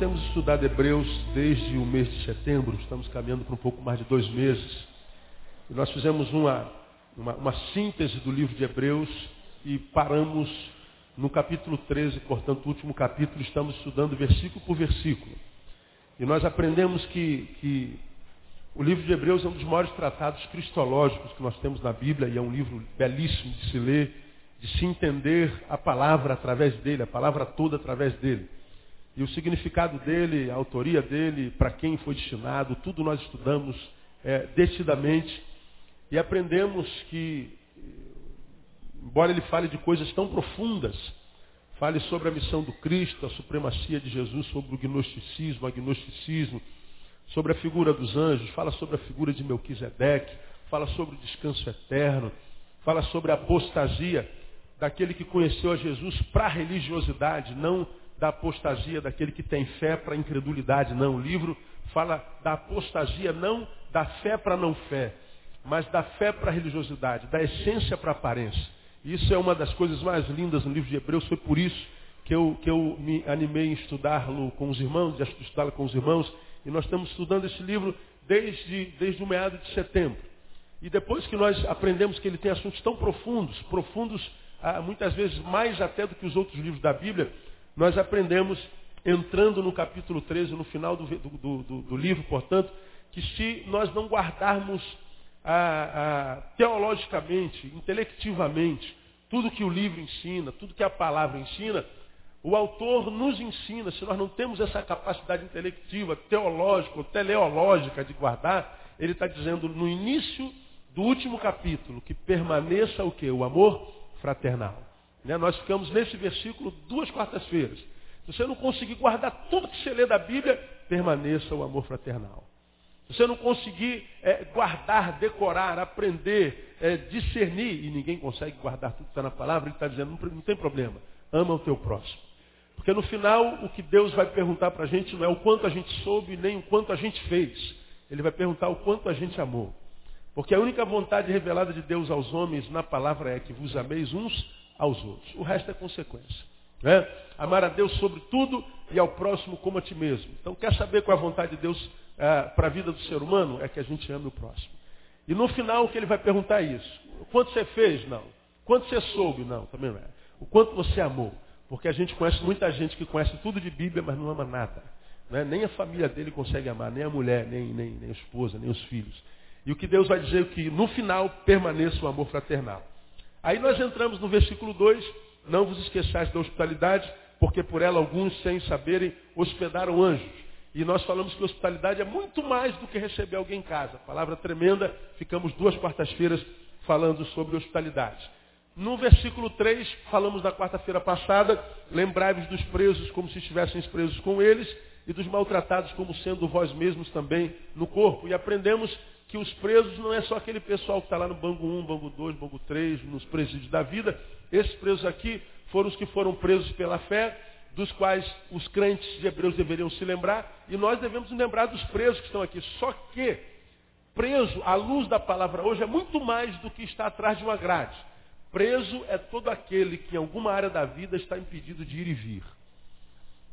Temos estudado Hebreus desde o mês de setembro, estamos caminhando para um pouco mais de dois meses. E nós fizemos uma, uma, uma síntese do livro de Hebreus e paramos no capítulo 13, portanto, o último capítulo, estamos estudando versículo por versículo. E nós aprendemos que, que o livro de Hebreus é um dos maiores tratados cristológicos que nós temos na Bíblia e é um livro belíssimo de se ler, de se entender a palavra através dele, a palavra toda através dele. E o significado dele, a autoria dele, para quem foi destinado, tudo nós estudamos é, detidamente. E aprendemos que, embora ele fale de coisas tão profundas, fale sobre a missão do Cristo, a supremacia de Jesus, sobre o gnosticismo, agnosticismo, sobre a figura dos anjos, fala sobre a figura de Melquisedeque, fala sobre o descanso eterno, fala sobre a apostasia daquele que conheceu a Jesus para a religiosidade, não da apostasia daquele que tem fé para incredulidade, não. O livro fala da apostasia não da fé para não fé, mas da fé para a religiosidade, da essência para a aparência. Isso é uma das coisas mais lindas no livro de Hebreus, foi por isso que eu, que eu me animei em estudá-lo com os irmãos, de estudá-lo com os irmãos, e nós estamos estudando esse livro desde, desde o meado de setembro. E depois que nós aprendemos que ele tem assuntos tão profundos, profundos ah, muitas vezes mais até do que os outros livros da Bíblia, nós aprendemos, entrando no capítulo 13, no final do, do, do, do livro, portanto, que se nós não guardarmos ah, ah, teologicamente, intelectivamente, tudo que o livro ensina, tudo que a palavra ensina, o autor nos ensina, se nós não temos essa capacidade intelectiva, teológica ou teleológica de guardar, ele está dizendo no início do último capítulo que permaneça o que? O amor fraternal. Né? Nós ficamos nesse versículo duas quartas-feiras. Se você não conseguir guardar tudo que você lê da Bíblia, permaneça o amor fraternal. Se você não conseguir é, guardar, decorar, aprender, é, discernir, e ninguém consegue guardar tudo que está na palavra, ele está dizendo, não, não tem problema, ama o teu próximo. Porque no final, o que Deus vai perguntar para a gente não é o quanto a gente soube, nem o quanto a gente fez. Ele vai perguntar o quanto a gente amou. Porque a única vontade revelada de Deus aos homens na palavra é que vos ameis uns aos outros. O resto é consequência. Né? Amar a Deus sobre tudo e ao próximo como a ti mesmo. Então, quer saber qual é a vontade de Deus é, para a vida do ser humano? É que a gente ame o próximo. E no final, o que ele vai perguntar é isso. Quanto você fez? Não. Quanto você soube? Não, também não é. O quanto você amou? Porque a gente conhece muita gente que conhece tudo de Bíblia, mas não ama nada. Né? Nem a família dele consegue amar, nem a mulher, nem, nem, nem a esposa, nem os filhos. E o que Deus vai dizer é que no final permaneça o amor fraternal. Aí nós entramos no versículo 2, não vos esqueçais da hospitalidade, porque por ela alguns, sem saberem, hospedaram anjos. E nós falamos que hospitalidade é muito mais do que receber alguém em casa. Palavra tremenda, ficamos duas quartas-feiras falando sobre hospitalidade. No versículo 3, falamos da quarta-feira passada, lembrai-vos dos presos como se estivessem presos com eles, e dos maltratados como sendo vós mesmos também no corpo. E aprendemos que os presos não é só aquele pessoal que está lá no banco 1, banco 2, banco 3, nos presídios da vida. Esses presos aqui foram os que foram presos pela fé, dos quais os crentes de Hebreus deveriam se lembrar, e nós devemos lembrar dos presos que estão aqui. Só que, preso, à luz da palavra hoje, é muito mais do que está atrás de uma grade. Preso é todo aquele que em alguma área da vida está impedido de ir e vir.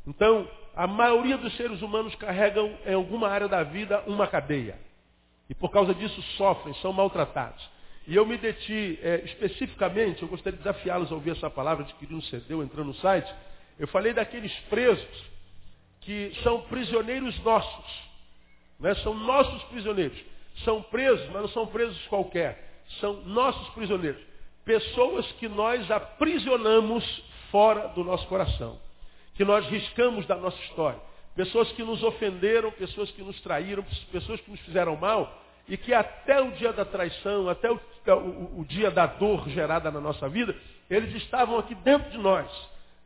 Então, a maioria dos seres humanos carregam em alguma área da vida uma cadeia. E por causa disso sofrem, são maltratados. E eu me deti é, especificamente, eu gostaria de desafiá-los a ouvir essa palavra, adquirir um CD ou entrando no site. Eu falei daqueles presos que são prisioneiros nossos. Né? São nossos prisioneiros. São presos, mas não são presos qualquer. São nossos prisioneiros. Pessoas que nós aprisionamos fora do nosso coração. Que nós riscamos da nossa história pessoas que nos ofenderam, pessoas que nos traíram, pessoas que nos fizeram mal, e que até o dia da traição, até o, o, o, dia da dor gerada na nossa vida, eles estavam aqui dentro de nós.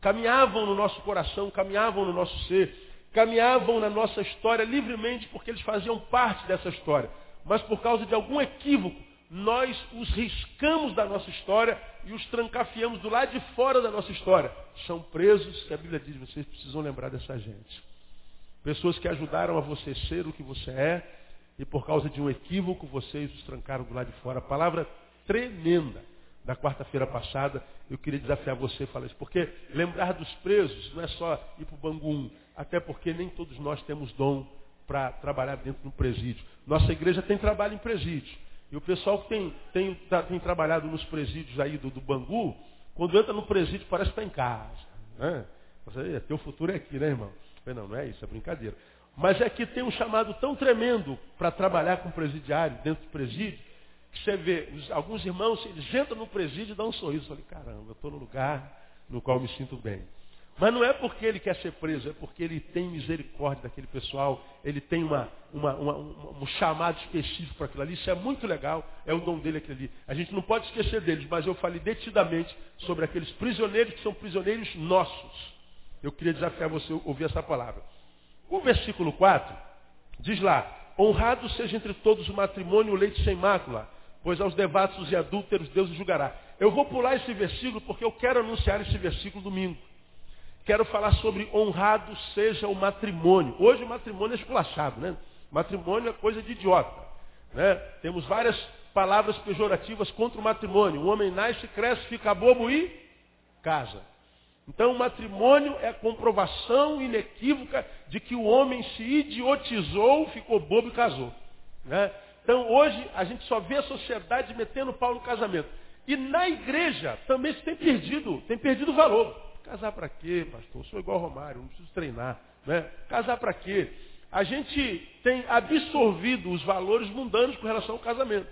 Caminhavam no nosso coração, caminhavam no nosso ser, caminhavam na nossa história livremente porque eles faziam parte dessa história. Mas por causa de algum equívoco, nós os riscamos da nossa história e os trancafiamos do lado de fora da nossa história. São presos, que a Bíblia diz, vocês precisam lembrar dessa gente. Pessoas que ajudaram a você ser o que você é, e por causa de um equívoco vocês os trancaram do lado de fora. A palavra tremenda. da quarta-feira passada, eu queria desafiar você a falar isso. Porque lembrar dos presos não é só ir para o Bangu até porque nem todos nós temos dom para trabalhar dentro de um presídio. Nossa igreja tem trabalho em presídio. E o pessoal que tem, tem, tá, tem trabalhado nos presídios aí do, do Bangu, quando entra no presídio parece que está em casa. Né? Você, teu futuro é aqui, né, irmão? Não, não é isso, é brincadeira. Mas é que tem um chamado tão tremendo para trabalhar com presidiário dentro do presídio, que você vê, alguns irmãos, eles entram no presídio e dão um sorriso. Falei, caramba, eu estou no lugar no qual me sinto bem. Mas não é porque ele quer ser preso, é porque ele tem misericórdia daquele pessoal, ele tem uma, uma, uma, um chamado específico para aquilo ali. Isso é muito legal, é o dom dele aquilo ali. A gente não pode esquecer deles, mas eu falei detidamente sobre aqueles prisioneiros que são prisioneiros nossos. Eu queria desafiar você a ouvir essa palavra. O versículo 4 diz lá: Honrado seja entre todos o matrimônio o leite sem mácula, pois aos devassos e adúlteros Deus julgará. Eu vou pular esse versículo porque eu quero anunciar esse versículo domingo. Quero falar sobre honrado seja o matrimônio. Hoje o matrimônio é esculachado, né? Matrimônio é coisa de idiota. Né? Temos várias palavras pejorativas contra o matrimônio. O homem nasce, cresce, fica bobo e casa. Então o matrimônio é a comprovação inequívoca de que o homem se idiotizou, ficou bobo e casou. Né? Então hoje a gente só vê a sociedade metendo pau no casamento. E na igreja também se tem perdido, tem perdido valor. Casar para quê, pastor? Eu sou igual Romário, não preciso treinar. Né? Casar para quê? A gente tem absorvido os valores mundanos com relação ao casamento.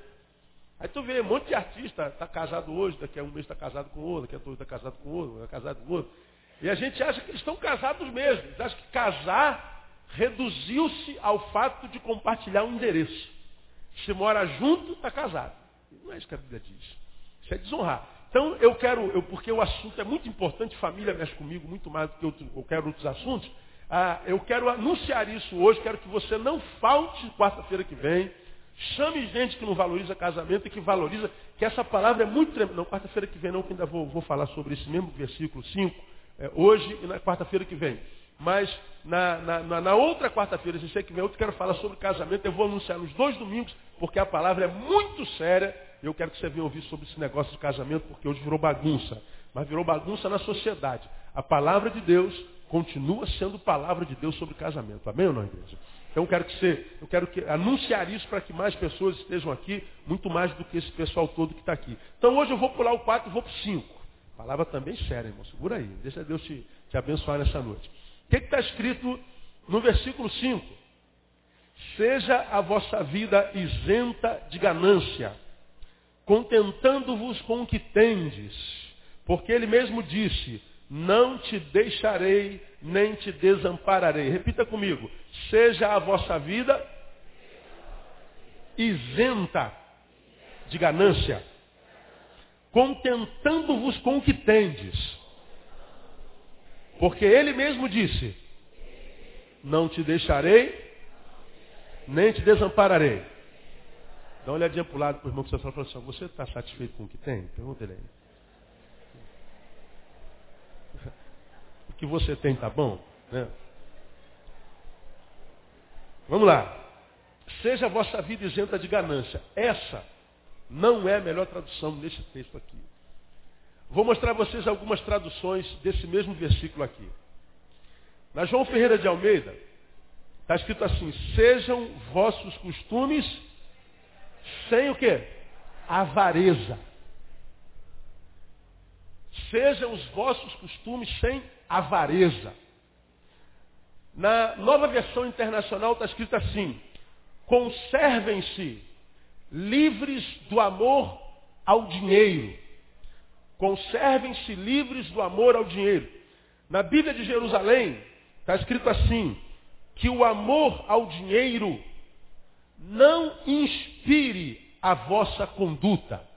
Aí tu vê um monte de artista, está casado hoje, daqui a um mês está casado com outro, daqui a dois está casado com outro, está casado com outro. E a gente acha que eles estão casados mesmo. Eles acham que casar reduziu-se ao fato de compartilhar um endereço. Se mora junto, está casado. Não é isso que a Bíblia diz. Isso é desonrar. Então eu quero, eu, porque o assunto é muito importante, família mexe comigo muito mais do que eu quero outros assuntos. Ah, eu quero anunciar isso hoje, quero que você não falte quarta-feira que vem. Chame gente que não valoriza casamento e que valoriza, que essa palavra é muito tremenda. Não, quarta-feira que vem não, que ainda vou, vou falar sobre esse mesmo versículo 5, é, hoje e na quarta-feira que vem. Mas na, na, na outra quarta-feira, se você que vem, eu quero falar sobre casamento, eu vou anunciar nos dois domingos, porque a palavra é muito séria eu quero que você venha ouvir sobre esse negócio de casamento, porque hoje virou bagunça. Mas virou bagunça na sociedade. A palavra de Deus continua sendo palavra de Deus sobre casamento. Amém ou não, igreja? Então eu quero que você, eu quero que, anunciar isso para que mais pessoas estejam aqui, muito mais do que esse pessoal todo que está aqui. Então hoje eu vou pular o 4 e vou para o 5. Palavra também séria, irmão. Segura aí. Deixa Deus te, te abençoar nessa noite. O que está escrito no versículo 5? Seja a vossa vida isenta de ganância contentando-vos com o que tendes, porque ele mesmo disse, não te deixarei, nem te desampararei. Repita comigo, seja a vossa vida isenta de ganância, contentando-vos com o que tendes. Porque ele mesmo disse, não te deixarei, nem te desampararei. Dá uma olhadinha para o lado para o irmão que você fala assim, você está satisfeito com o que tem? Pergunta ele aí. Que você tem está bom? Né? Vamos lá. Seja a vossa vida isenta de ganância. Essa não é a melhor tradução nesse texto aqui. Vou mostrar a vocês algumas traduções desse mesmo versículo aqui. Na João Ferreira de Almeida, está escrito assim, sejam vossos costumes sem o quê? Avareza. Sejam os vossos costumes sem avareza. Na nova versão internacional está escrito assim: conservem-se livres do amor ao dinheiro. Conservem-se livres do amor ao dinheiro. Na Bíblia de Jerusalém está escrito assim: que o amor ao dinheiro não inspire a vossa conduta.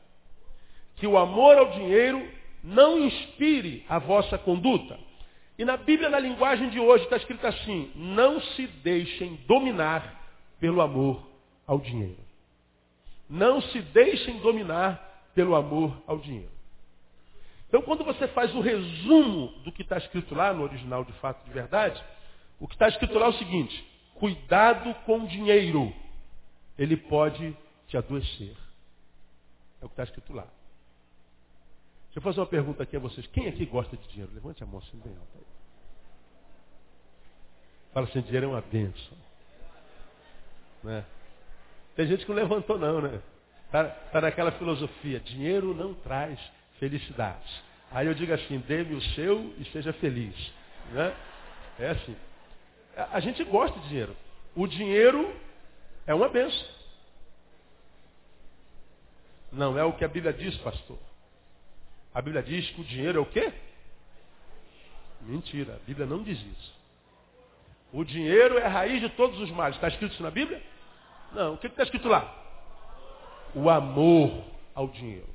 Que o amor ao dinheiro não inspire a vossa conduta. E na Bíblia, na linguagem de hoje, está escrito assim: não se deixem dominar pelo amor ao dinheiro. Não se deixem dominar pelo amor ao dinheiro. Então, quando você faz o resumo do que está escrito lá no original de fato de verdade, o que está escrito lá é o seguinte: cuidado com o dinheiro ele pode te adoecer. É o que está escrito lá. Deixa eu fazer uma pergunta aqui a vocês. Quem aqui gosta de dinheiro? Levante a mão assim bem alta. Fala assim, dinheiro é uma bênção. Né? Tem gente que não levantou não, né? Está tá naquela filosofia, dinheiro não traz felicidade. Aí eu digo assim, dê-me o seu e seja feliz. Né? É assim. A gente gosta de dinheiro. O dinheiro é uma benção. Não é o que a Bíblia diz, pastor. A Bíblia diz que o dinheiro é o quê? Mentira, a Bíblia não diz isso. O dinheiro é a raiz de todos os males. Está escrito isso na Bíblia? Não. O que está escrito lá? O amor ao dinheiro.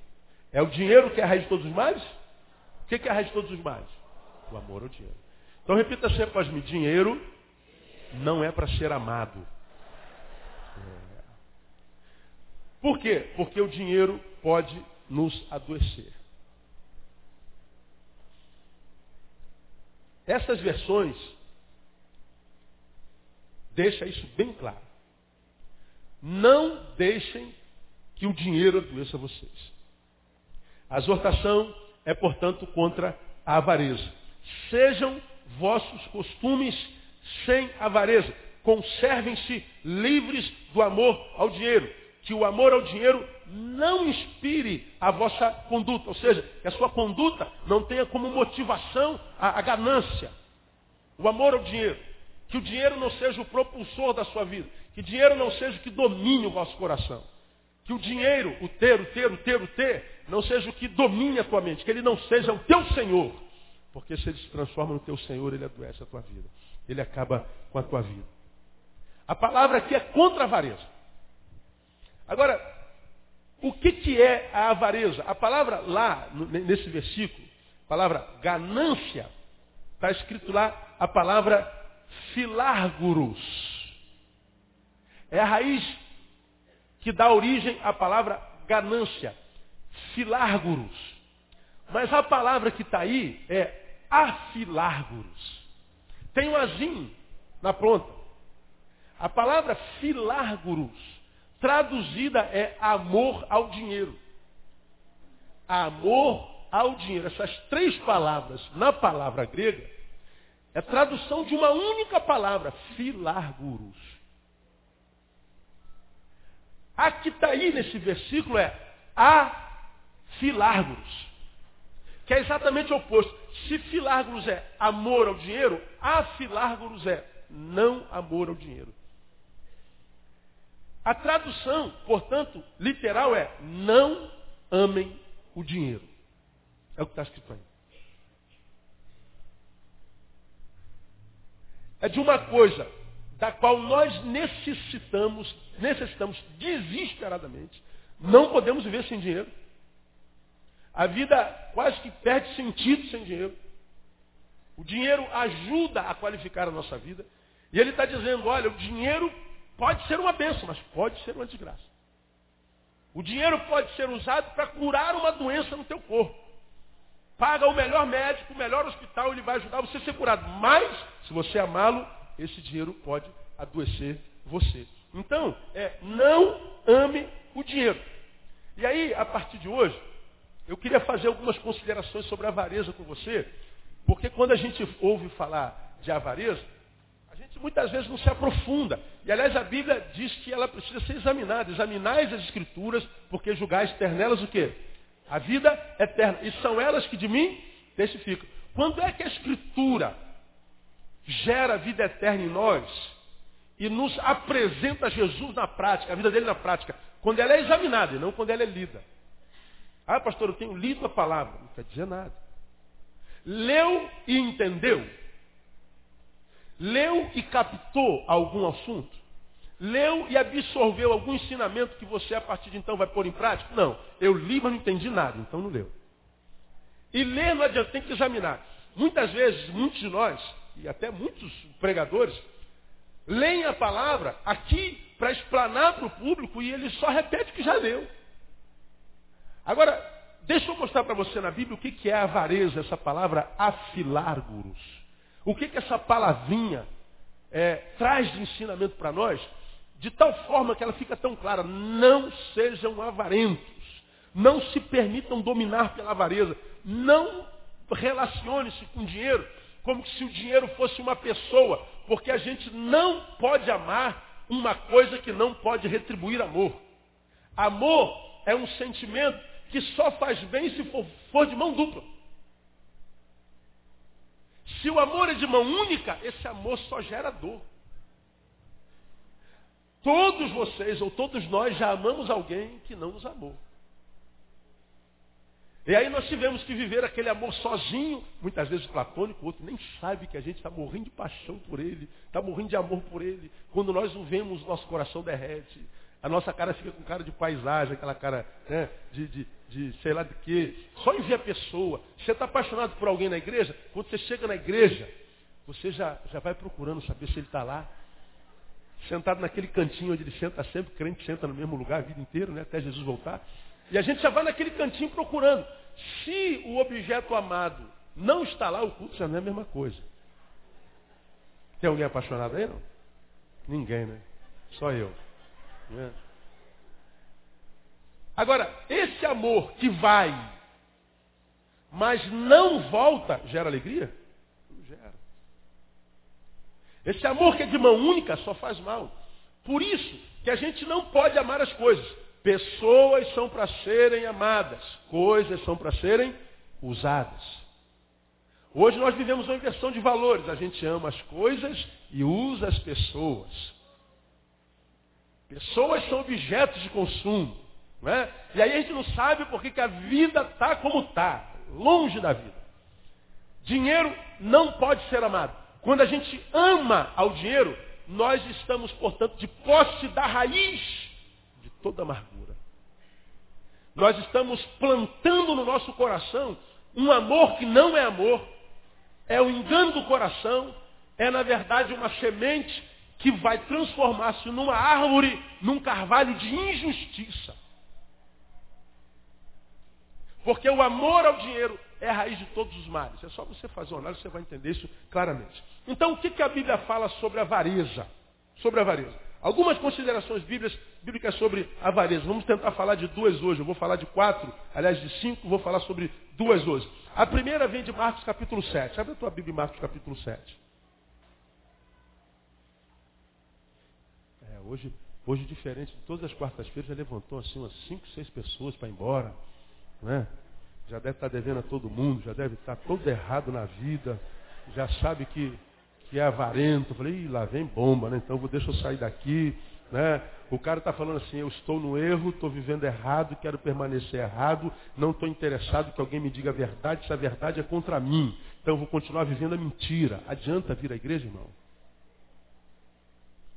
É o dinheiro que é a raiz de todos os males? O que é a raiz de todos os males? O amor ao dinheiro. Então repita sempre após mim. Dinheiro não é para ser amado. É. Por quê? Porque o dinheiro pode nos adoecer. Essas versões deixa isso bem claro. Não deixem que o dinheiro adoeça vocês. A exortação é, portanto, contra a avareza. Sejam vossos costumes sem avareza. Conservem-se livres do amor ao dinheiro. Que o amor ao dinheiro não inspire a vossa conduta. Ou seja, que a sua conduta não tenha como motivação a, a ganância. O amor ao dinheiro. Que o dinheiro não seja o propulsor da sua vida. Que o dinheiro não seja o que domine o vosso coração. Que o dinheiro, o ter, o ter, o ter, o ter, não seja o que domine a tua mente. Que ele não seja o teu Senhor. Porque se ele se transforma no teu Senhor, ele adoece a tua vida. Ele acaba com a tua vida. A palavra aqui é contra a avareza. Agora, o que, que é a avareza? A palavra lá, nesse versículo, a palavra ganância, está escrito lá a palavra filárguros. É a raiz que dá origem à palavra ganância. Filárguros. Mas a palavra que está aí é afilárguros. Tem um azim na ponta. A palavra filárguros, traduzida é amor ao dinheiro. Amor ao dinheiro. Essas três palavras na palavra grega é tradução de uma única palavra, filárguros. A que está aí nesse versículo é afilárguros que é exatamente o oposto. Se filárgulos é amor ao dinheiro, afilárgulos é não amor ao dinheiro. A tradução, portanto, literal é não amem o dinheiro. É o que está escrito aí. É de uma coisa da qual nós necessitamos, necessitamos desesperadamente. Não podemos viver sem dinheiro. A vida quase que perde sentido sem dinheiro. O dinheiro ajuda a qualificar a nossa vida. E ele está dizendo, olha, o dinheiro pode ser uma bênção, mas pode ser uma desgraça. O dinheiro pode ser usado para curar uma doença no teu corpo. Paga o melhor médico, o melhor hospital, ele vai ajudar você a ser curado. Mas, se você amá-lo, esse dinheiro pode adoecer você. Então, é, não ame o dinheiro. E aí, a partir de hoje, eu queria fazer algumas considerações sobre a avareza com você, porque quando a gente ouve falar de avareza, a muitas vezes não se aprofunda. E aliás a Bíblia diz que ela precisa ser examinada. Examinais as escrituras, porque julgais ternelas o quê? A vida eterna. E são elas que de mim testificam. Quando é que a escritura gera vida eterna em nós e nos apresenta Jesus na prática, a vida dele na prática? Quando ela é examinada e não quando ela é lida. Ah, pastor, eu tenho lido a palavra. Não quer dizer nada. Leu e entendeu. Leu e captou algum assunto. Leu e absorveu algum ensinamento que você a partir de então vai pôr em prática? Não. Eu li, mas não entendi nada, então não leu. E ler não adianta, tem que examinar. Muitas vezes, muitos de nós, e até muitos pregadores, leem a palavra aqui para explanar para o público e ele só repete o que já leu. Agora, deixa eu mostrar para você na Bíblia o que, é avareza, essa palavra afilárguros. O que, que essa palavrinha é, traz de ensinamento para nós, de tal forma que ela fica tão clara. Não sejam avarentos. Não se permitam dominar pela avareza. Não relacione-se com dinheiro como se o dinheiro fosse uma pessoa, porque a gente não pode amar uma coisa que não pode retribuir amor. Amor é um sentimento que só faz bem se for, for de mão dupla. Se o amor é de mão única, esse amor só gera dor. Todos vocês ou todos nós já amamos alguém que não nos amou. E aí nós tivemos que viver aquele amor sozinho, muitas vezes platônico, o outro nem sabe que a gente está morrendo de paixão por ele, está morrendo de amor por ele. Quando nós o vemos, nosso coração derrete. A nossa cara fica com cara de paisagem, aquela cara né, de, de, de sei lá de quê. Só ver a pessoa. Você está apaixonado por alguém na igreja? Quando você chega na igreja, você já, já vai procurando saber se ele está lá. Sentado naquele cantinho onde ele senta sempre, crente senta no mesmo lugar a vida inteira, né, até Jesus voltar. E a gente já vai naquele cantinho procurando. Se o objeto amado não está lá, o culto já não é a mesma coisa. Tem alguém apaixonado aí, não? Ninguém, né? Só eu. Né? Agora, esse amor que vai, mas não volta, gera alegria? Não gera. Esse amor que é de mão única só faz mal. Por isso que a gente não pode amar as coisas. Pessoas são para serem amadas, coisas são para serem usadas. Hoje nós vivemos uma inversão de valores. A gente ama as coisas e usa as pessoas. Pessoas são objetos de consumo. Não é? E aí a gente não sabe por que a vida está como está, longe da vida. Dinheiro não pode ser amado. Quando a gente ama ao dinheiro, nós estamos, portanto, de posse da raiz toda amargura. Nós estamos plantando no nosso coração um amor que não é amor, é o engano do coração, é na verdade uma semente que vai transformar-se numa árvore, num carvalho de injustiça. Porque o amor ao dinheiro é a raiz de todos os males. É só você fazer uma análise, você vai entender isso claramente. Então, o que, que a Bíblia fala sobre avareza? Sobre avareza. Algumas considerações bíblicas, bíblicas sobre avareza. Vamos tentar falar de duas hoje. Eu vou falar de quatro, aliás de cinco, vou falar sobre duas hoje. A primeira vem de Marcos capítulo 7. Abre a tua Bíblia em Marcos capítulo 7. É, hoje, hoje, diferente de todas as quartas-feiras, já levantou assim umas cinco, seis pessoas para ir embora. Né? Já deve estar devendo a todo mundo, já deve estar todo errado na vida, já sabe que que é avarento. Falei, lá vem bomba, né? Então vou, deixa eu sair daqui. Né? O cara está falando assim, eu estou no erro, estou vivendo errado, quero permanecer errado, não estou interessado que alguém me diga a verdade, se a verdade é contra mim. Então eu vou continuar vivendo a mentira. Adianta vir à igreja, irmão?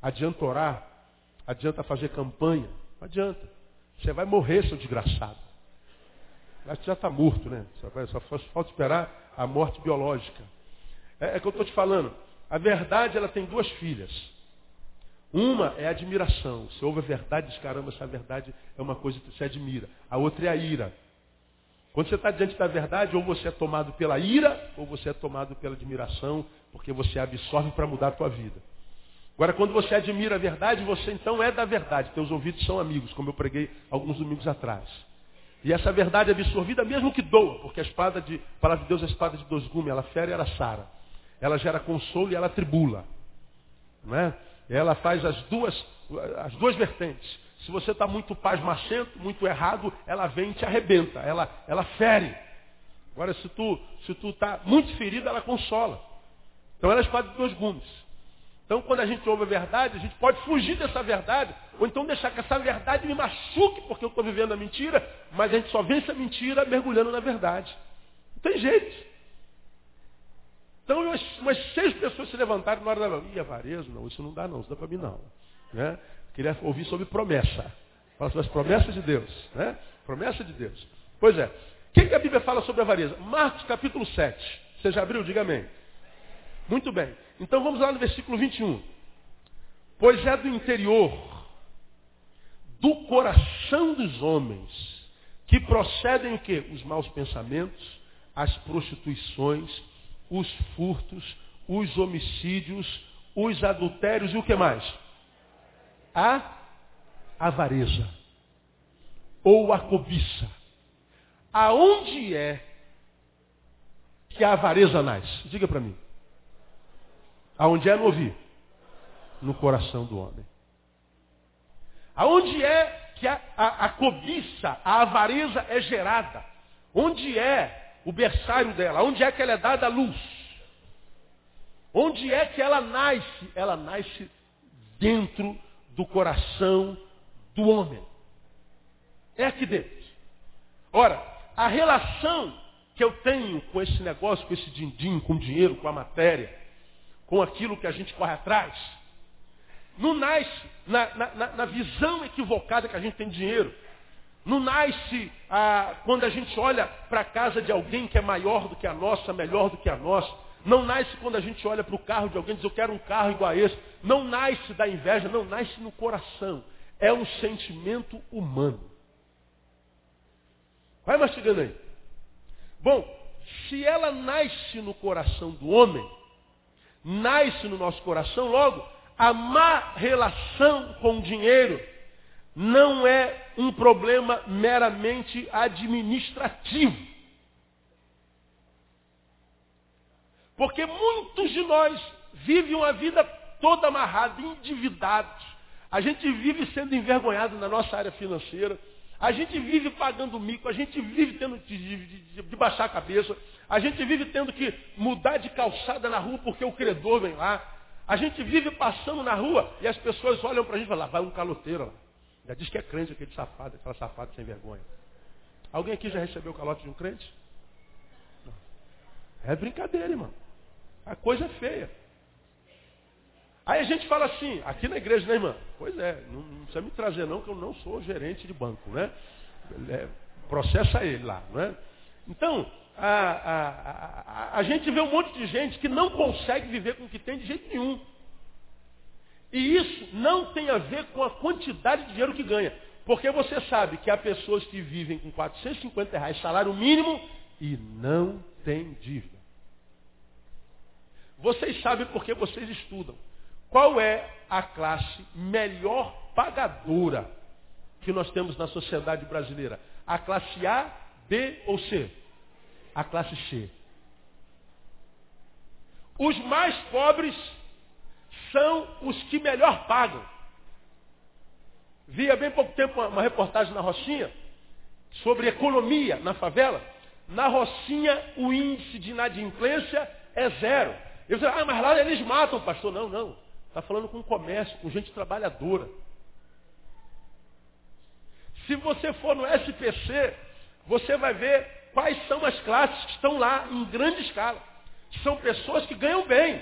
Adianta orar? Adianta fazer campanha? Não adianta. Você vai morrer, seu desgraçado. Que já está morto, né? Só, só falta esperar a morte biológica. É, é que eu estou te falando. A verdade, ela tem duas filhas. Uma é a admiração. Você ouve a verdade diz, caramba, essa verdade é uma coisa que você admira. A outra é a ira. Quando você está diante da verdade, ou você é tomado pela ira, ou você é tomado pela admiração, porque você absorve para mudar a tua vida. Agora, quando você admira a verdade, você então é da verdade. Teus ouvidos são amigos, como eu preguei alguns domingos atrás. E essa verdade é absorvida, mesmo que doa, porque a espada de, a palavra de Deus é a espada de dois gumes, ela fere e ela sara ela gera consolo e ela tribula. Não é? Ela faz as duas, as duas vertentes. Se você está muito pasmacento, muito errado, ela vem e te arrebenta, ela, ela fere. Agora, se tu se tu está muito ferido, ela consola. Então ela é espada de dois gumes. Então, quando a gente ouve a verdade, a gente pode fugir dessa verdade, ou então deixar que essa verdade me machuque, porque eu estou vivendo a mentira, mas a gente só vence a mentira mergulhando na verdade. Não tem jeito. Então umas, seis pessoas se levantaram na hora da Ih, avareza, não, isso não dá não, isso dá para mim não. Né? Queria ouvir sobre promessa. Fala sobre as promessas de Deus. Né? Promessa de Deus. Pois é. O que, que a Bíblia fala sobre a avareza? Marcos capítulo 7. Você já abriu? Diga amém. Muito bem. Então vamos lá no versículo 21. Pois é do interior, do coração dos homens, que procedem o quê? Os maus pensamentos, as prostituições, os furtos, os homicídios, os adultérios e o que mais? A avareza. Ou a cobiça. aonde é que a avareza nasce? Diga para mim. Aonde é no ouvir? No coração do homem. Aonde é que a, a, a cobiça, a avareza é gerada? Onde é o berçário dela? Onde é que ela é dada à luz? Onde é que ela nasce? Ela nasce dentro do coração do homem. É aqui dentro. Ora, a relação que eu tenho com esse negócio, com esse din-din, com o dinheiro, com a matéria, com aquilo que a gente corre atrás, não nasce na, na, na visão equivocada que a gente tem de dinheiro. Não nasce ah, quando a gente olha para a casa de alguém que é maior do que a nossa, melhor do que a nossa. Não nasce quando a gente olha para o carro de alguém e diz, eu quero um carro igual a esse. Não nasce da inveja, não nasce no coração. É um sentimento humano. Vai mastigando aí. Bom, se ela nasce no coração do homem, nasce no nosso coração, logo, a má relação com o dinheiro não é um problema meramente administrativo. Porque muitos de nós vivem uma vida toda amarrada, endividados. A gente vive sendo envergonhado na nossa área financeira. A gente vive pagando mico, a gente vive tendo de, de, de, baixar a cabeça, a gente vive tendo que mudar de calçada na rua porque o credor vem lá. A gente vive passando na rua e as pessoas olham para a gente e falam, vai um caloteiro lá. Já diz que é crente aquele safado, aquela safada sem vergonha. Alguém aqui já recebeu o calote de um crente? É brincadeira, irmão. A coisa é feia. Aí a gente fala assim, aqui na igreja, né, irmã? Pois é, não, não precisa me trazer não, que eu não sou gerente de banco, né? É, processa ele lá, não é? Então, a, a, a, a, gente vê um monte de gente que não consegue viver com o que tem de jeito nenhum. E isso não tem a ver com a quantidade de dinheiro que ganha. Porque você sabe que há pessoas que vivem com 450 reais salário mínimo e não têm dívida. Vocês sabem porque vocês estudam. Qual é a classe melhor pagadora que nós temos na sociedade brasileira? A classe A, B ou C? A classe C. Os mais pobres são os que melhor pagam. Vi há bem pouco tempo uma reportagem na Rocinha sobre economia na favela. Na Rocinha o índice de inadimplência é zero. Eu disse, ah, mas lá eles matam, pastor. Não, não. Está falando com comércio, com gente trabalhadora. Se você for no SPC, você vai ver quais são as classes que estão lá em grande escala. São pessoas que ganham bem.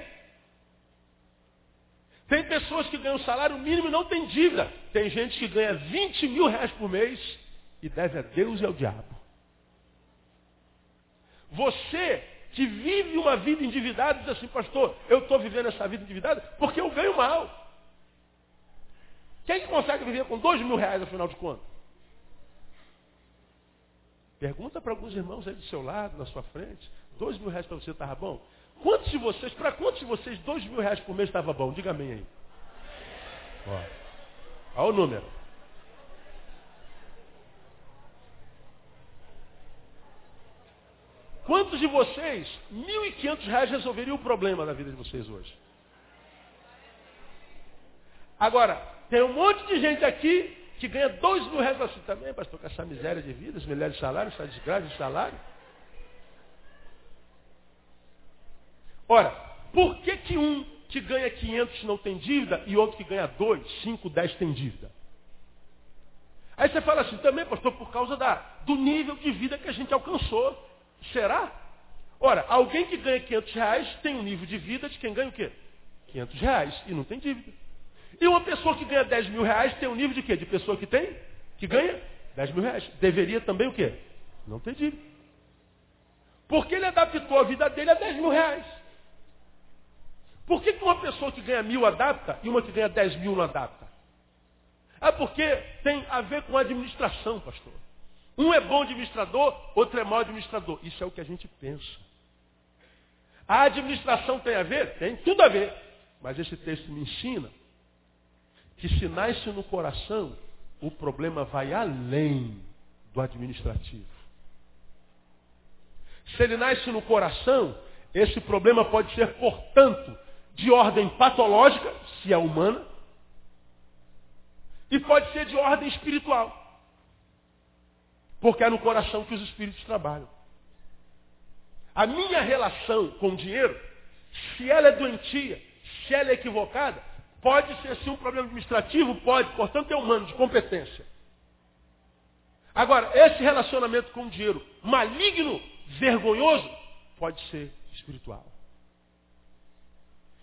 Tem pessoas que ganham salário mínimo e não tem dívida. Tem gente que ganha 20 mil reais por mês e deve a Deus e ao diabo. Você que vive uma vida endividada, diz assim, pastor, eu estou vivendo essa vida endividada porque eu ganho mal. Quem consegue viver com dois mil reais, afinal de contas? Pergunta para alguns irmãos aí do seu lado, na sua frente. Dois mil reais para você estava bom? Quantos de vocês, para quantos de vocês, dois mil reais por mês estava bom? Diga amém aí. Ó. Olha o número. Quantos de vocês, R$ 1.500 resolveriam o problema da vida de vocês hoje? Agora, tem um monte de gente aqui que ganha dois mil reais assim também, pastor, com essa miséria de vida, esse milhares de salário, essa desgraça de salário. Ora, por que, que um que ganha 500 não tem dívida e outro que ganha 2, 5, 10 tem dívida? Aí você fala assim, também, pastor, por causa da, do nível de vida que a gente alcançou. Será? Ora, alguém que ganha 500 reais tem um nível de vida de quem ganha o quê? 500 reais e não tem dívida. E uma pessoa que ganha 10 mil reais tem um nível de quê? De pessoa que tem? Que ganha 10 mil reais. Deveria também o quê? Não ter dívida. Porque ele adaptou a vida dele a 10 mil reais. Por que, que uma pessoa que ganha mil adapta e uma que ganha 10 mil não adapta? Ah, porque tem a ver com administração, pastor. Um é bom administrador, outro é mau administrador. Isso é o que a gente pensa. A administração tem a ver? Tem tudo a ver. Mas esse texto me ensina que se nasce no coração, o problema vai além do administrativo. Se ele nasce no coração, esse problema pode ser, portanto, de ordem patológica, se é humana, e pode ser de ordem espiritual. Porque é no coração que os espíritos trabalham. A minha relação com o dinheiro, se ela é doentia, se ela é equivocada, pode ser sim um problema administrativo, pode, portanto é humano, de competência. Agora, esse relacionamento com o dinheiro maligno, vergonhoso, pode ser espiritual.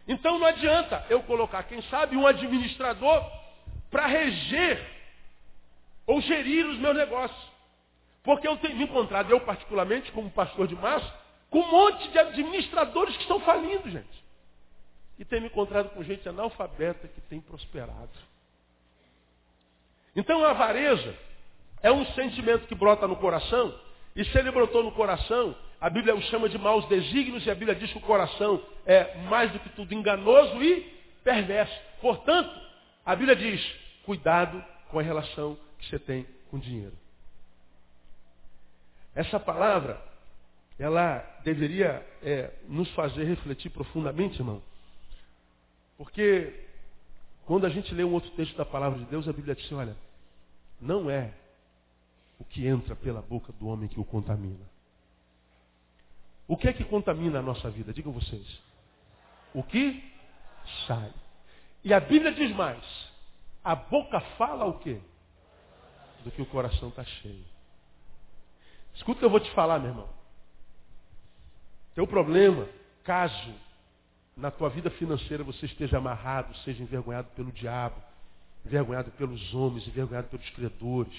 Então não adianta eu colocar, quem sabe, um administrador para reger ou gerir os meus negócios. Porque eu tenho me encontrado, eu particularmente, como pastor de massa, com um monte de administradores que estão falindo, gente. E tenho me encontrado com gente analfabeta que tem prosperado. Então a avareza é um sentimento que brota no coração, e se ele brotou no coração, a Bíblia o chama de maus desígnios, e a Bíblia diz que o coração é mais do que tudo enganoso e perverso. Portanto, a Bíblia diz, cuidado com a relação que você tem com dinheiro. Essa palavra, ela deveria é, nos fazer refletir profundamente, irmão. Porque quando a gente lê um outro texto da palavra de Deus, a Bíblia diz, olha, não é o que entra pela boca do homem que o contamina. O que é que contamina a nossa vida? Digam vocês. O que sai. E a Bíblia diz mais. A boca fala o quê? Do que o coração está cheio. Escuta o que eu vou te falar, meu irmão. Teu problema, caso na tua vida financeira você esteja amarrado, seja envergonhado pelo diabo, envergonhado pelos homens, envergonhado pelos credores,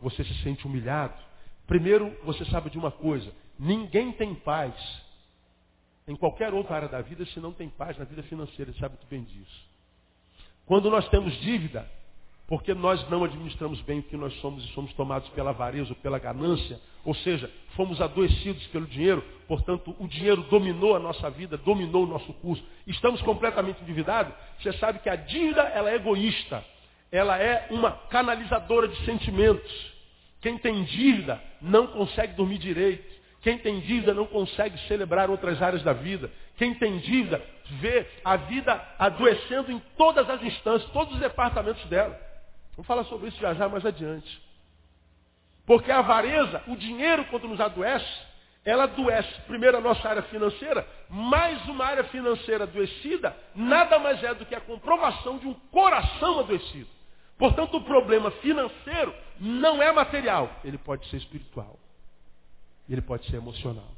você se sente humilhado, primeiro você sabe de uma coisa, ninguém tem paz em qualquer outra área da vida se não tem paz na vida financeira, sabe muito bem disso. Quando nós temos dívida, porque nós não administramos bem o que nós somos e somos tomados pela avareza ou pela ganância, ou seja, fomos adoecidos pelo dinheiro, portanto, o dinheiro dominou a nossa vida, dominou o nosso curso, estamos completamente endividados, você sabe que a dívida ela é egoísta, ela é uma canalizadora de sentimentos. Quem tem dívida não consegue dormir direito. Quem tem dívida não consegue celebrar outras áreas da vida. Quem tem dívida vê a vida adoecendo em todas as instâncias, todos os departamentos dela. Vamos falar sobre isso já já mais adiante. Porque a avareza, o dinheiro quando nos adoece, ela adoece primeiro a nossa área financeira, mais uma área financeira adoecida, nada mais é do que a comprovação de um coração adoecido. Portanto, o problema financeiro não é material, ele pode ser espiritual. Ele pode ser emocional.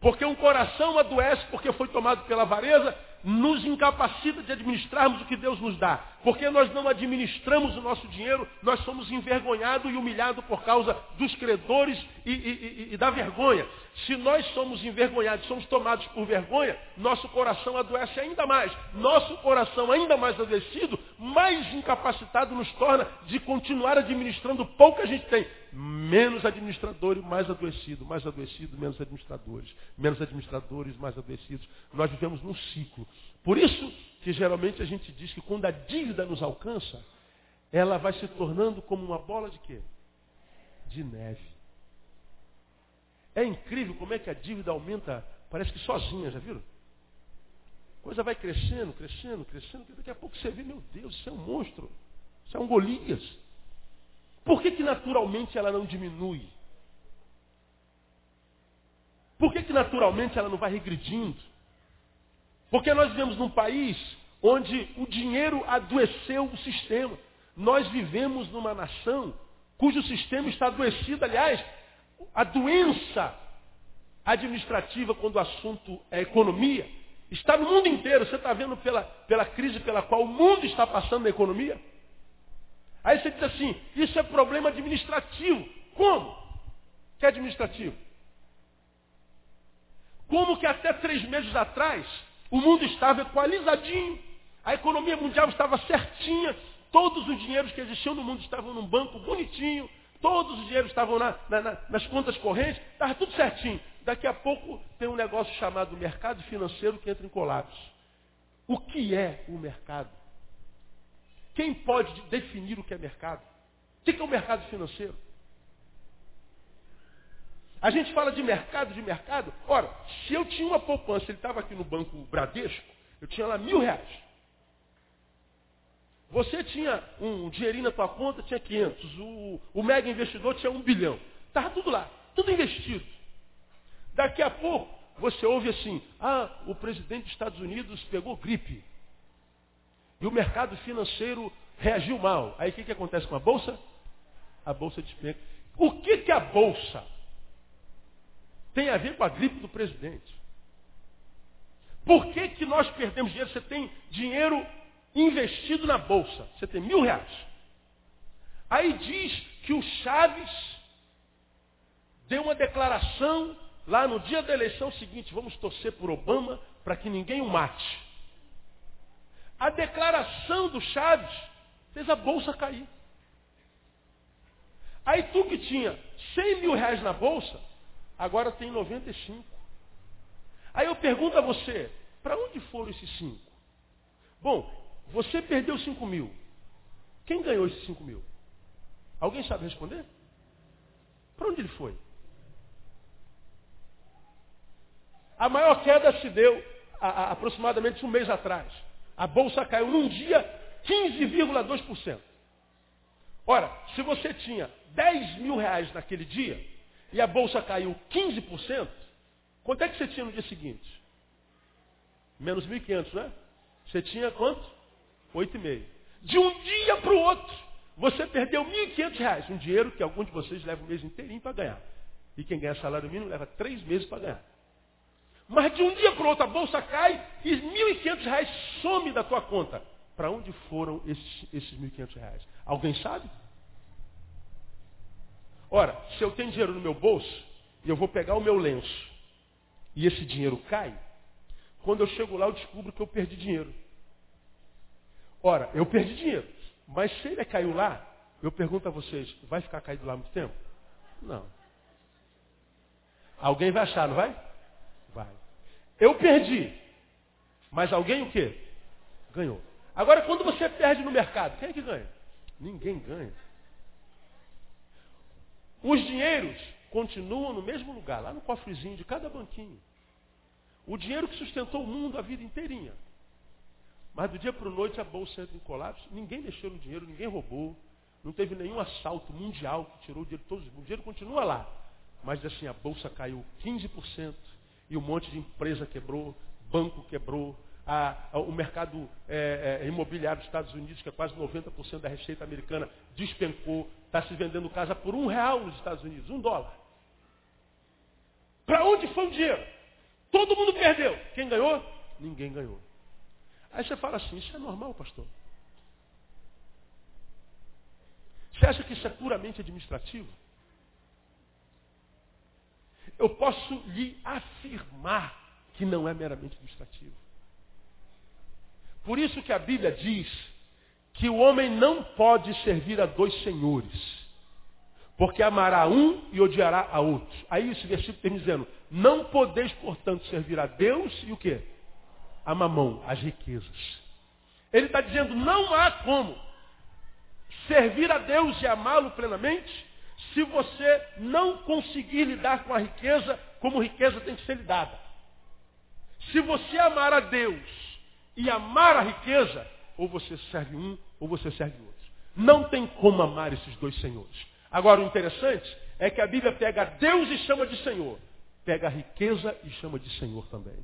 Porque um coração adoece porque foi tomado pela avareza, nos incapacita de administrarmos o que Deus nos dá. Porque nós não administramos o nosso dinheiro, nós somos envergonhados e humilhados por causa dos credores e, e, e, e, da vergonha. Se nós somos envergonhados, somos tomados por vergonha, nosso coração adoece ainda mais. Nosso coração ainda mais adoecido, mais incapacitado nos torna de continuar administrando o pouco que a gente tem menos administradores, mais adoecido, mais adoecido, menos administradores, menos administradores, mais adoecidos. Nós vivemos num ciclo. Por isso que geralmente a gente diz que quando a dívida nos alcança, ela vai se tornando como uma bola de quê? De neve. É incrível como é que a dívida aumenta, parece que sozinha, já viram? Coisa vai crescendo, crescendo, crescendo, daqui a pouco você vê, meu Deus, isso é um monstro, isso é um Golias. Por que, que naturalmente ela não diminui? Por que, que naturalmente ela não vai regredindo? Porque nós vivemos num país onde o dinheiro adoeceu o sistema. Nós vivemos numa nação cujo sistema está adoecido. Aliás, a doença administrativa, quando o assunto é economia, está no mundo inteiro. Você está vendo pela, pela crise pela qual o mundo está passando na economia? Aí você diz assim, isso é problema administrativo. Como? Que é administrativo? Como que até três meses atrás o mundo estava equalizadinho, a economia mundial estava certinha, todos os dinheiros que existiam no mundo estavam num banco bonitinho, todos os dinheiros estavam na, na, nas contas correntes, estava tudo certinho. Daqui a pouco tem um negócio chamado mercado financeiro que entra em colapso. O que é o mercado? Quem pode definir o que é mercado? O que é o mercado financeiro? A gente fala de mercado, de mercado. Ora, se eu tinha uma poupança, ele estava aqui no banco Bradesco, eu tinha lá mil reais. Você tinha um dinheirinho na tua conta, tinha 500. O, o mega investidor tinha um bilhão. Estava tudo lá, tudo investido. Daqui a pouco, você ouve assim, ah, o presidente dos Estados Unidos pegou gripe. E o mercado financeiro reagiu mal. Aí o que, que acontece com a bolsa? A bolsa despenca. O que, que a bolsa tem a ver com a gripe do presidente? Por que, que nós perdemos dinheiro? Você tem dinheiro investido na bolsa. Você tem mil reais. Aí diz que o Chaves deu uma declaração lá no dia da eleição seguinte, vamos torcer por Obama para que ninguém o mate. A declaração do Chaves fez a bolsa cair. Aí tu que tinha 100 mil reais na bolsa, agora tem 95. Aí eu pergunto a você, para onde foram esses 5? Bom, você perdeu 5 mil. Quem ganhou esses 5 mil? Alguém sabe responder? Para onde ele foi? A maior queda se deu a, a, aproximadamente um mês atrás. A bolsa caiu num dia 15,2%. Ora, se você tinha 10 mil reais naquele dia e a bolsa caiu 15%, quanto é que você tinha no dia seguinte? Menos 1.500, né? Você tinha quanto? 8,5. De um dia para o outro, você perdeu 1.500 reais. Um dinheiro que algum de vocês leva um mês inteirinho para ganhar. E quem ganha salário mínimo leva três meses para ganhar. Mas de um dia para o outro a bolsa cai e 1.500 reais some da tua conta. Para onde foram esses, esses 1.500 reais? Alguém sabe? Ora, se eu tenho dinheiro no meu bolso e eu vou pegar o meu lenço e esse dinheiro cai, quando eu chego lá eu descubro que eu perdi dinheiro. Ora, eu perdi dinheiro. Mas se ele caiu lá, eu pergunto a vocês, vai ficar caído lá muito tempo? Não. Alguém vai achar, não vai? Vai. Eu perdi. Mas alguém o quê? Ganhou. Agora, quando você perde no mercado, quem é que ganha? Ninguém ganha. Os dinheiros continuam no mesmo lugar, lá no cofrezinho de cada banquinho. O dinheiro que sustentou o mundo a vida inteirinha. Mas do dia para a noite a bolsa entra em colapso, ninguém mexeu no dinheiro, ninguém roubou, não teve nenhum assalto mundial que tirou o dinheiro de todos. O dinheiro continua lá. Mas assim, a bolsa caiu 15% e um monte de empresa quebrou, banco quebrou, a, a, o mercado é, é, imobiliário dos Estados Unidos, que é quase 90% da receita americana, despencou, está se vendendo casa por um real nos Estados Unidos, um dólar. Para onde foi o dinheiro? Todo mundo perdeu. Quem ganhou? Ninguém ganhou. Aí você fala assim, isso é normal, pastor? Você acha que isso é puramente administrativo? Eu posso lhe afirmar que não é meramente administrativo. Por isso que a Bíblia diz que o homem não pode servir a dois senhores. Porque amará um e odiará a outro. Aí esse versículo termina dizendo, não podeis, portanto, servir a Deus e o quê? A mamão, as riquezas. Ele está dizendo, não há como servir a Deus e amá-lo plenamente se você não conseguir lidar com a riqueza como riqueza tem que ser lidada. Se você amar a Deus e amar a riqueza, ou você serve um ou você serve outro. Não tem como amar esses dois senhores. Agora o interessante é que a Bíblia pega Deus e chama de Senhor. Pega a riqueza e chama de Senhor também.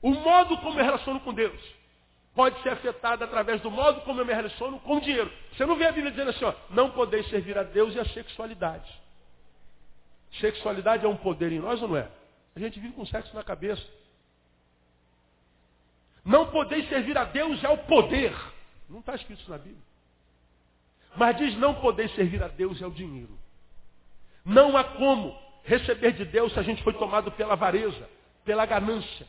O modo como eu relaciono com Deus pode ser afetado através do modo como eu me relaciono com o dinheiro. Você não vê a Bíblia dizendo assim, ó, não podeis servir a Deus e a sexualidade. Sexualidade é um poder em nós ou não é? A gente vive com sexo na cabeça. Não podeis servir a Deus ao poder. Não está escrito isso na Bíblia. Mas diz não podeis servir a Deus e ao dinheiro. Não há como receber de Deus se a gente foi tomado pela avareza, pela ganância.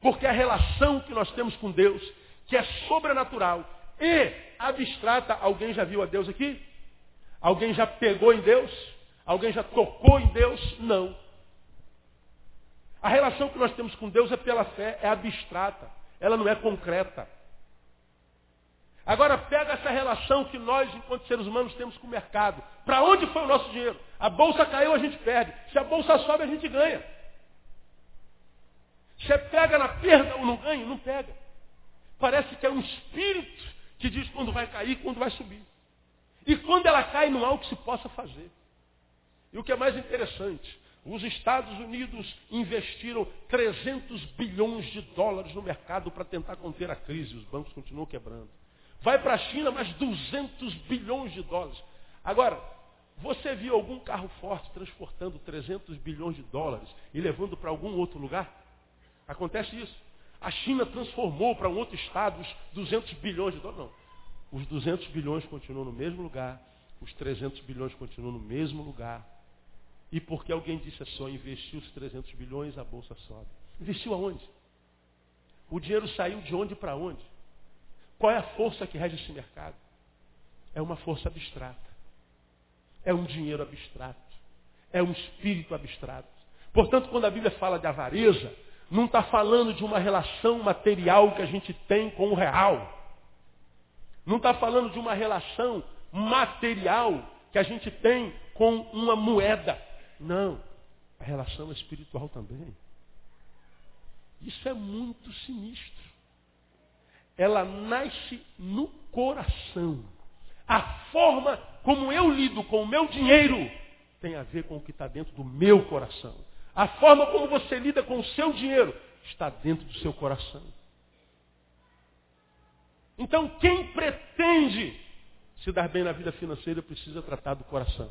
Porque a relação que nós temos com Deus, que é sobrenatural e abstrata, alguém já viu a Deus aqui? Alguém já pegou em Deus? Alguém já tocou em Deus? Não. A relação que nós temos com Deus é pela fé, é abstrata. Ela não é concreta. Agora pega essa relação que nós, enquanto seres humanos, temos com o mercado. Para onde foi o nosso dinheiro? A bolsa caiu, a gente perde. Se a bolsa sobe, a gente ganha. Você pega na perda ou não ganha? Não pega. Parece que é um espírito que diz quando vai cair, quando vai subir. E quando ela cai, não há o que se possa fazer. E o que é mais interessante, os Estados Unidos investiram 300 bilhões de dólares no mercado para tentar conter a crise. Os bancos continuam quebrando. Vai para a China mais 200 bilhões de dólares. Agora, você viu algum carro forte transportando 300 bilhões de dólares e levando para algum outro lugar? Acontece isso. A China transformou para um outro estado os 200 bilhões de dólares. Não. Os 200 bilhões continuam no mesmo lugar. Os 300 bilhões continuam no mesmo lugar. E porque alguém disse só investiu os 300 bilhões, a bolsa sobe. Investiu aonde? O dinheiro saiu de onde para onde? Qual é a força que rege esse mercado? É uma força abstrata. É um dinheiro abstrato. É um espírito abstrato. Portanto, quando a Bíblia fala de avareza, não está falando de uma relação material que a gente tem com o real. Não está falando de uma relação material que a gente tem com uma moeda. Não. A relação é espiritual também. Isso é muito sinistro ela nasce no coração. A forma como eu lido com o meu dinheiro tem a ver com o que está dentro do meu coração. A forma como você lida com o seu dinheiro está dentro do seu coração. Então, quem pretende se dar bem na vida financeira precisa tratar do coração.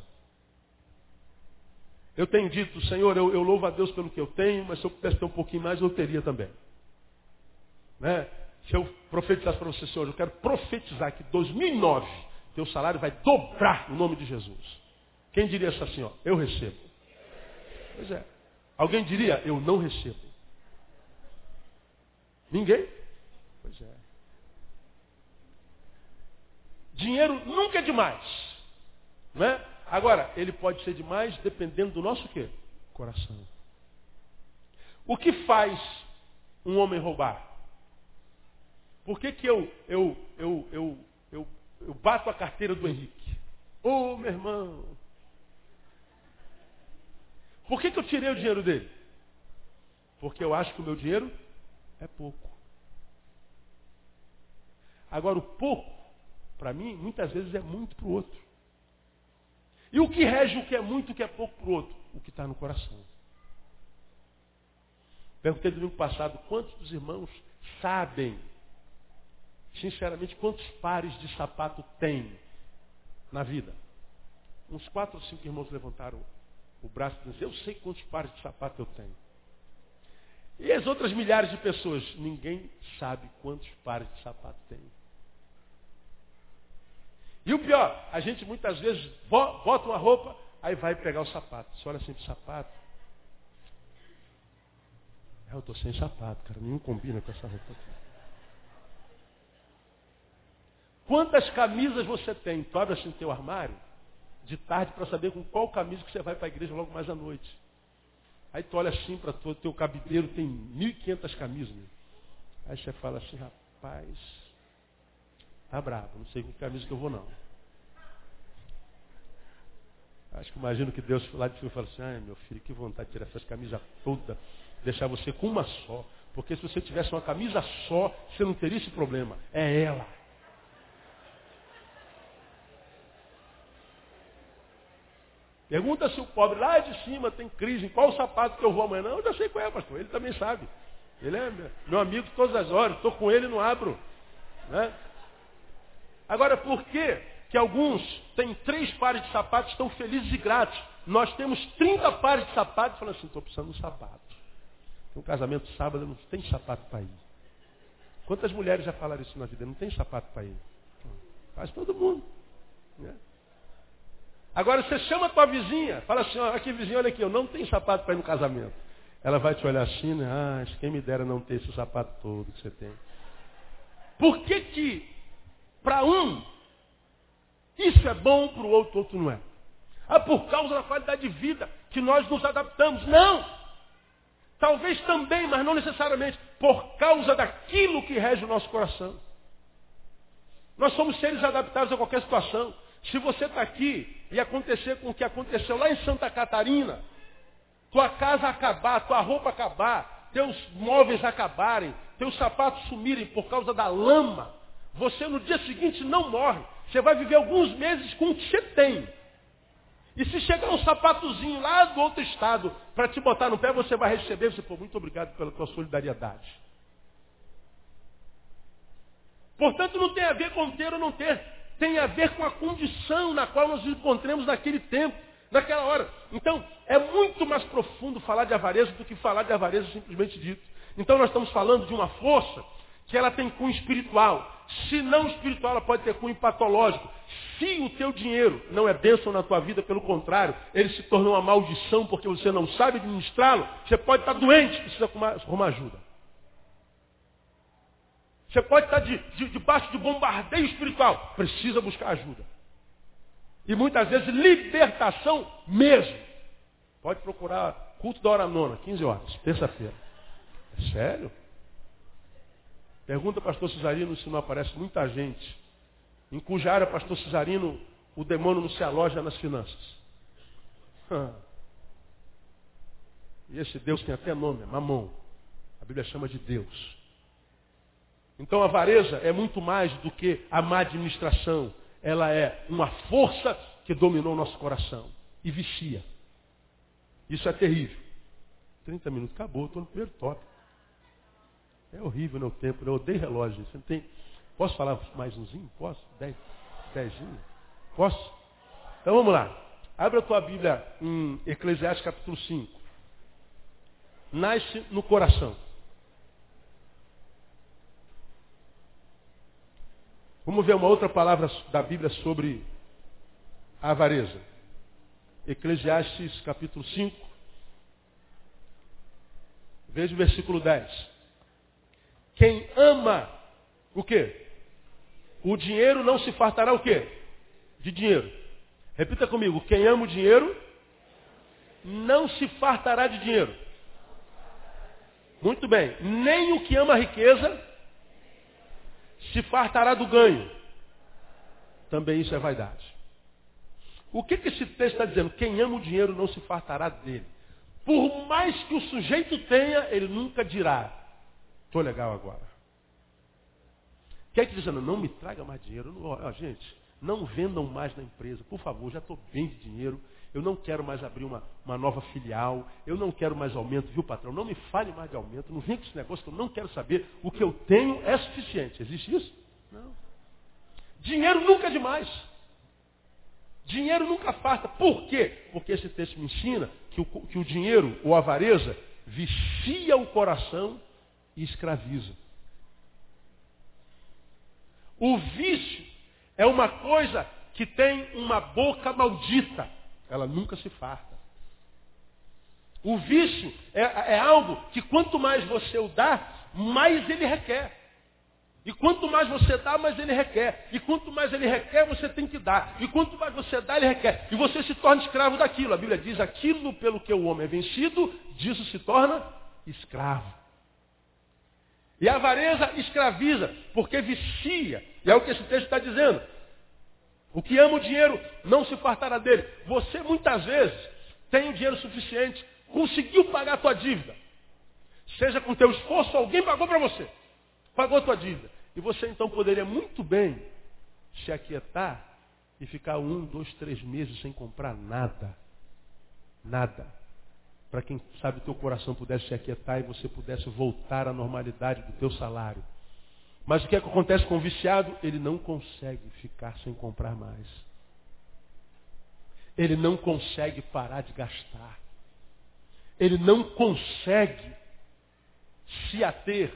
Eu tenho dito, Senhor, eu, eu louvo a Deus pelo que eu tenho, mas se eu pudesse ter um pouquinho mais, eu teria também. Né? Se eu profetizasse para você, Senhor, eu quero profetizar que 2009 teu salário vai dobrar no nome de Jesus. Quem diria isso assim, ó? Eu recebo. Pois é. Alguém diria, eu não recebo. Ninguém? Pois é. Dinheiro nunca é demais. Não é? Agora, ele pode ser demais dependendo do nosso quê? Coração. O que faz um homem roubar? Por que, que eu, eu, eu, eu, eu, eu bato a carteira do Henrique? Ô, oh, meu irmão. Por que, que eu tirei o dinheiro dele? Porque eu acho que o meu dinheiro é pouco. Agora, o pouco, para mim, muitas vezes é muito para o outro. E o que rege o que é muito e o que é pouco para o outro? O que está no coração. Perguntei domingo passado quantos dos irmãos sabem sinceramente, quantos pares de sapato tem na vida? Uns quatro ou cinco irmãos levantaram o braço e disseram, eu sei quantos pares de sapato eu tenho. E as outras milhares de pessoas? Ninguém sabe quantos pares de sapato tem. E o pior, a gente muitas vezes bota uma roupa, aí vai pegar o sapato. Você olha assim para o sapato. É, eu estou sem sapato, cara. Nenhum combina com essa roupa aqui. Quantas camisas você tem? Tu abre assim teu armário de tarde para saber com qual camisa que você vai para a igreja logo mais à noite. Aí tu olha assim para o teu cabideiro, tem 1.500 camisas. Aí você fala assim, rapaz, tá bravo, não sei com que camisa que eu vou não. Acho que imagino que Deus lá de cima fala assim, ai meu filho, que vontade de tirar essas camisas todas, deixar você com uma só. Porque se você tivesse uma camisa só, você não teria esse problema. É ela. Pergunta se o pobre lá de cima tem crise, em qual sapato que eu vou amanhã. Não, eu já sei qual é, pastor. Ele também sabe. Ele é meu amigo todas as horas. Estou com ele não abro. Né? Agora, por que, que alguns têm três pares de sapatos estão felizes e gratos? Nós temos 30 pares de sapatos falamos assim, estou precisando de um sapato. Tem um casamento sábado, não tem sapato para ir. Quantas mulheres já falaram isso na vida? Não tem sapato para ir. Faz todo mundo. Né? Agora você chama a tua vizinha, fala assim, ó, aqui vizinha, olha aqui, eu não tenho sapato para ir no casamento. Ela vai te olhar assim, né? Ah, quem me dera não ter esse sapato todo que você tem. Por que que, para um, isso é bom, para o outro, outro não é? Ah, por causa da qualidade de vida que nós nos adaptamos. Não! Talvez também, mas não necessariamente, por causa daquilo que rege o nosso coração. Nós somos seres adaptados a qualquer situação. Se você está aqui e acontecer com o que aconteceu lá em Santa Catarina, tua casa acabar, tua roupa acabar, teus móveis acabarem, teus sapatos sumirem por causa da lama, você no dia seguinte não morre. Você vai viver alguns meses com o que você tem. E se chegar um sapatozinho lá do outro estado para te botar no pé, você vai receber. Você, pô, muito obrigado pela tua solidariedade. Portanto, não tem a ver com ter ou não ter. Tem a ver com a condição na qual nos encontramos naquele tempo, naquela hora. Então, é muito mais profundo falar de avareza do que falar de avareza simplesmente dito. Então, nós estamos falando de uma força que ela tem cunho espiritual. Se não espiritual, ela pode ter cunho patológico. Se o teu dinheiro não é bênção na tua vida, pelo contrário, ele se tornou uma maldição porque você não sabe administrá-lo, você pode estar doente, precisa arrumar ajuda. Você pode estar de, de, debaixo de bombardeio espiritual, precisa buscar ajuda. E muitas vezes libertação mesmo. Pode procurar culto da hora nona, 15 horas, terça-feira. É sério? Pergunta pastor Cesarino se não aparece muita gente, em cuja área, pastor Cesarino, o demônio não se aloja nas finanças. E esse Deus tem até nome, é mamão. A Bíblia chama de Deus. Então a avareza é muito mais do que a má administração. Ela é uma força que dominou o nosso coração e vicia. Isso é terrível. 30 minutos, acabou, estou no primeiro tópico. É horrível meu tempo, eu odeio relógio. Você não tem. Posso falar mais umzinho? Posso? Dez? Dezinho? Posso? Então vamos lá. Abra a tua Bíblia em Eclesiastes capítulo 5. Nasce no coração. Vamos ver uma outra palavra da Bíblia sobre a avareza. Eclesiastes capítulo 5. Veja o versículo 10. Quem ama o quê? O dinheiro não se fartará o quê? De dinheiro. Repita comigo. Quem ama o dinheiro não se fartará de dinheiro. Muito bem. Nem o que ama a riqueza se fartará do ganho. Também isso é vaidade. O que, que esse texto está dizendo? Quem ama o dinheiro não se fartará dele. Por mais que o sujeito tenha, ele nunca dirá, Estou legal agora. Quer que dizendo, não me traga mais dinheiro. Ó, gente, não vendam mais na empresa. Por favor, já estou bem de dinheiro. Eu não quero mais abrir uma, uma nova filial. Eu não quero mais aumento, viu, patrão? Não me fale mais de aumento. Não vem com esse negócio que eu não quero saber. O que eu tenho é suficiente. Existe isso? Não. Dinheiro nunca é demais. Dinheiro nunca falta. Por quê? Porque esse texto me ensina que o, que o dinheiro, ou avareza, vicia o coração e escraviza. O vício é uma coisa que tem uma boca maldita. Ela nunca se farta. O vício é, é, algo que quanto mais você o dá, mais ele requer. E quanto mais você dá, mais ele requer. E quanto mais ele requer, você tem que dar. E quanto mais você dá, ele requer. E você se torna escravo daquilo. A Bíblia diz: aquilo pelo que o homem é vencido, disso se torna escravo. E a avareza escraviza, porque vicia. E é o que esse texto está dizendo. O que ama o dinheiro não se fartará dele. Você muitas vezes tem o dinheiro suficiente, conseguiu pagar a tua dívida. Seja com teu esforço, alguém pagou para você. Pagou a tua dívida. E você então poderia muito bem se aquietar e ficar um, dois, três meses sem comprar nada. Nada para quem sabe o teu coração pudesse se aquietar e você pudesse voltar à normalidade do teu salário. Mas o que, é que acontece com o viciado? Ele não consegue ficar sem comprar mais. Ele não consegue parar de gastar. Ele não consegue se ater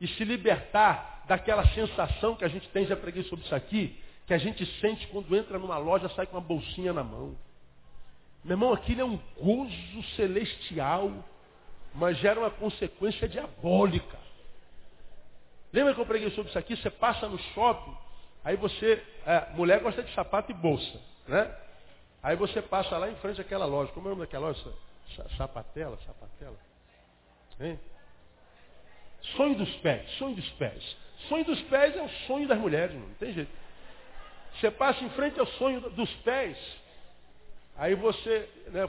e se libertar daquela sensação que a gente tem, já preguei sobre isso aqui, que a gente sente quando entra numa loja, sai com uma bolsinha na mão. Meu irmão, aquilo é um gozo celestial, mas gera uma consequência diabólica. Lembra que eu preguei sobre isso aqui? Você passa no shopping, aí você. É, mulher gosta de sapato e bolsa, né? Aí você passa lá em frente àquela loja. Como é o nome daquela loja? Sapatela? Sapatela? Hein? Sonho dos pés, sonho dos pés. Sonho dos pés é o sonho das mulheres, não tem jeito. Você passa em frente ao sonho dos pés. Aí você, né,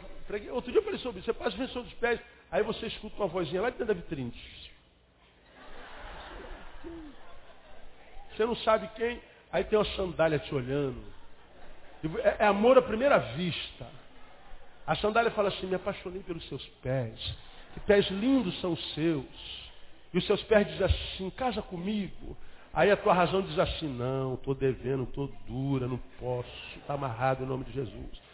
outro dia eu falei sobre isso, você passa em frente ao sonho dos pés, aí você escuta uma vozinha lá dentro da vitrine. Você não sabe quem, aí tem uma sandália te olhando. É, é amor à primeira vista. A sandália fala assim, me apaixonei pelos seus pés. Que pés lindos são os seus. E os seus pés dizem assim, casa comigo. Aí a tua razão diz assim, não, estou devendo, estou dura, não posso, está amarrado em nome de Jesus.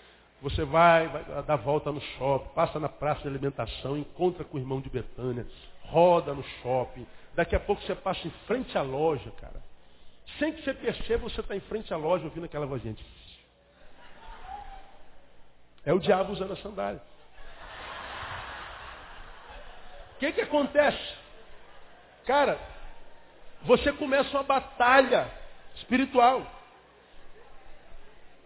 Você vai, vai dar volta no shopping, passa na praça de alimentação, encontra com o irmão de Betânia, roda no shopping. Daqui a pouco você passa em frente à loja, cara. Sem que você perceba, você está em frente à loja ouvindo aquela vozinha. É o diabo usando a sandália. O que, que acontece? Cara, você começa uma batalha espiritual.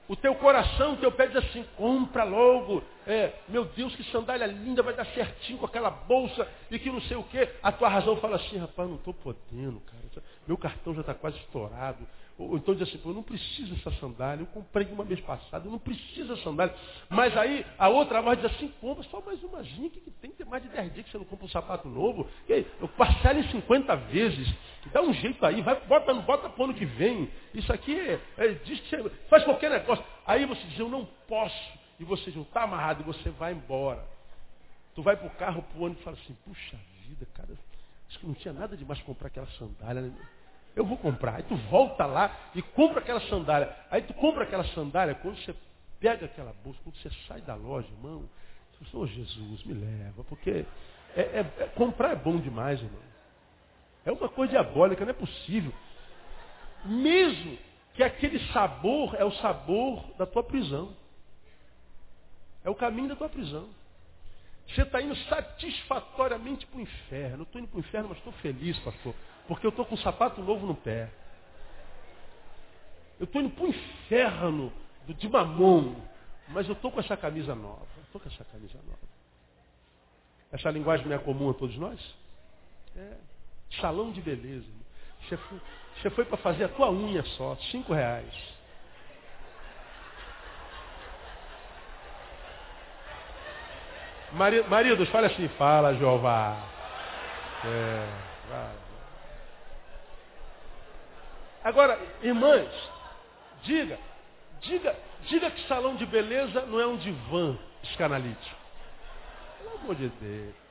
O teu coração, o teu pé diz assim, compra logo. É, meu Deus, que sandália linda, vai dar certinho com aquela bolsa e que não sei o quê. A tua razão fala assim, rapaz, não estou podendo, cara. Meu cartão já está quase estourado. Ou então diz assim, eu não preciso dessa sandália, eu comprei uma mês passado, eu não preciso dessa sandália. Mas aí a outra voz diz assim, compra só mais umazinha, que tem que ter mais de 10 dias que você não compra um sapato novo. E aí, eu parcelo em 50 vezes, dá um jeito aí, vai, bota, bota para o ano que vem. Isso aqui é, é, diz que você faz qualquer negócio. Aí você diz, eu não posso. E você diz, está amarrado, e você vai embora. Tu vai para o carro, para o ônibus e fala assim, puxa vida, cara, acho que não tinha nada de mais comprar aquela sandália. Né? Eu vou comprar. Aí tu volta lá e compra aquela sandália. Aí tu compra aquela sandália, quando você pega aquela bolsa, quando você sai da loja, irmão, você fala, oh, Jesus, me leva, porque é, é, é, comprar é bom demais, irmão. É uma coisa diabólica, não é possível. Mesmo que aquele sabor é o sabor da tua prisão. É o caminho da tua prisão. Você está indo satisfatoriamente para o inferno. Eu estou indo para o inferno, mas estou feliz, pastor. Porque eu estou com um sapato novo no pé. Eu estou indo para o inferno de mamão. Mas eu estou com essa camisa nova. Estou com essa camisa nova. Essa linguagem não é comum a todos nós? É. Salão de beleza. Você foi, foi para fazer a tua unha só, cinco reais. Maridos, fale assim, fala, Jeová. É, vai. Agora, irmãs, diga, diga, diga que salão de beleza não é um divã psicanalítico. Pelo amor de Deus.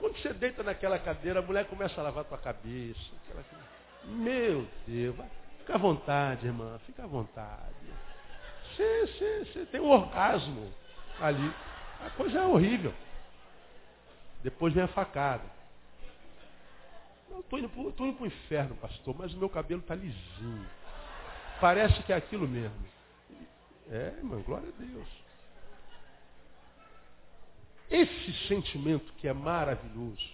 Quando você deita naquela cadeira, a mulher começa a lavar a tua cabeça. Aquela... Meu Deus, fica à vontade, irmã, fica à vontade. Você, você, você tem um orgasmo ali. A coisa é horrível. Depois vem a facada. Eu estou indo para o inferno, pastor, mas o meu cabelo está lisinho. Parece que é aquilo mesmo. É, irmão, glória a Deus. Esse sentimento que é maravilhoso,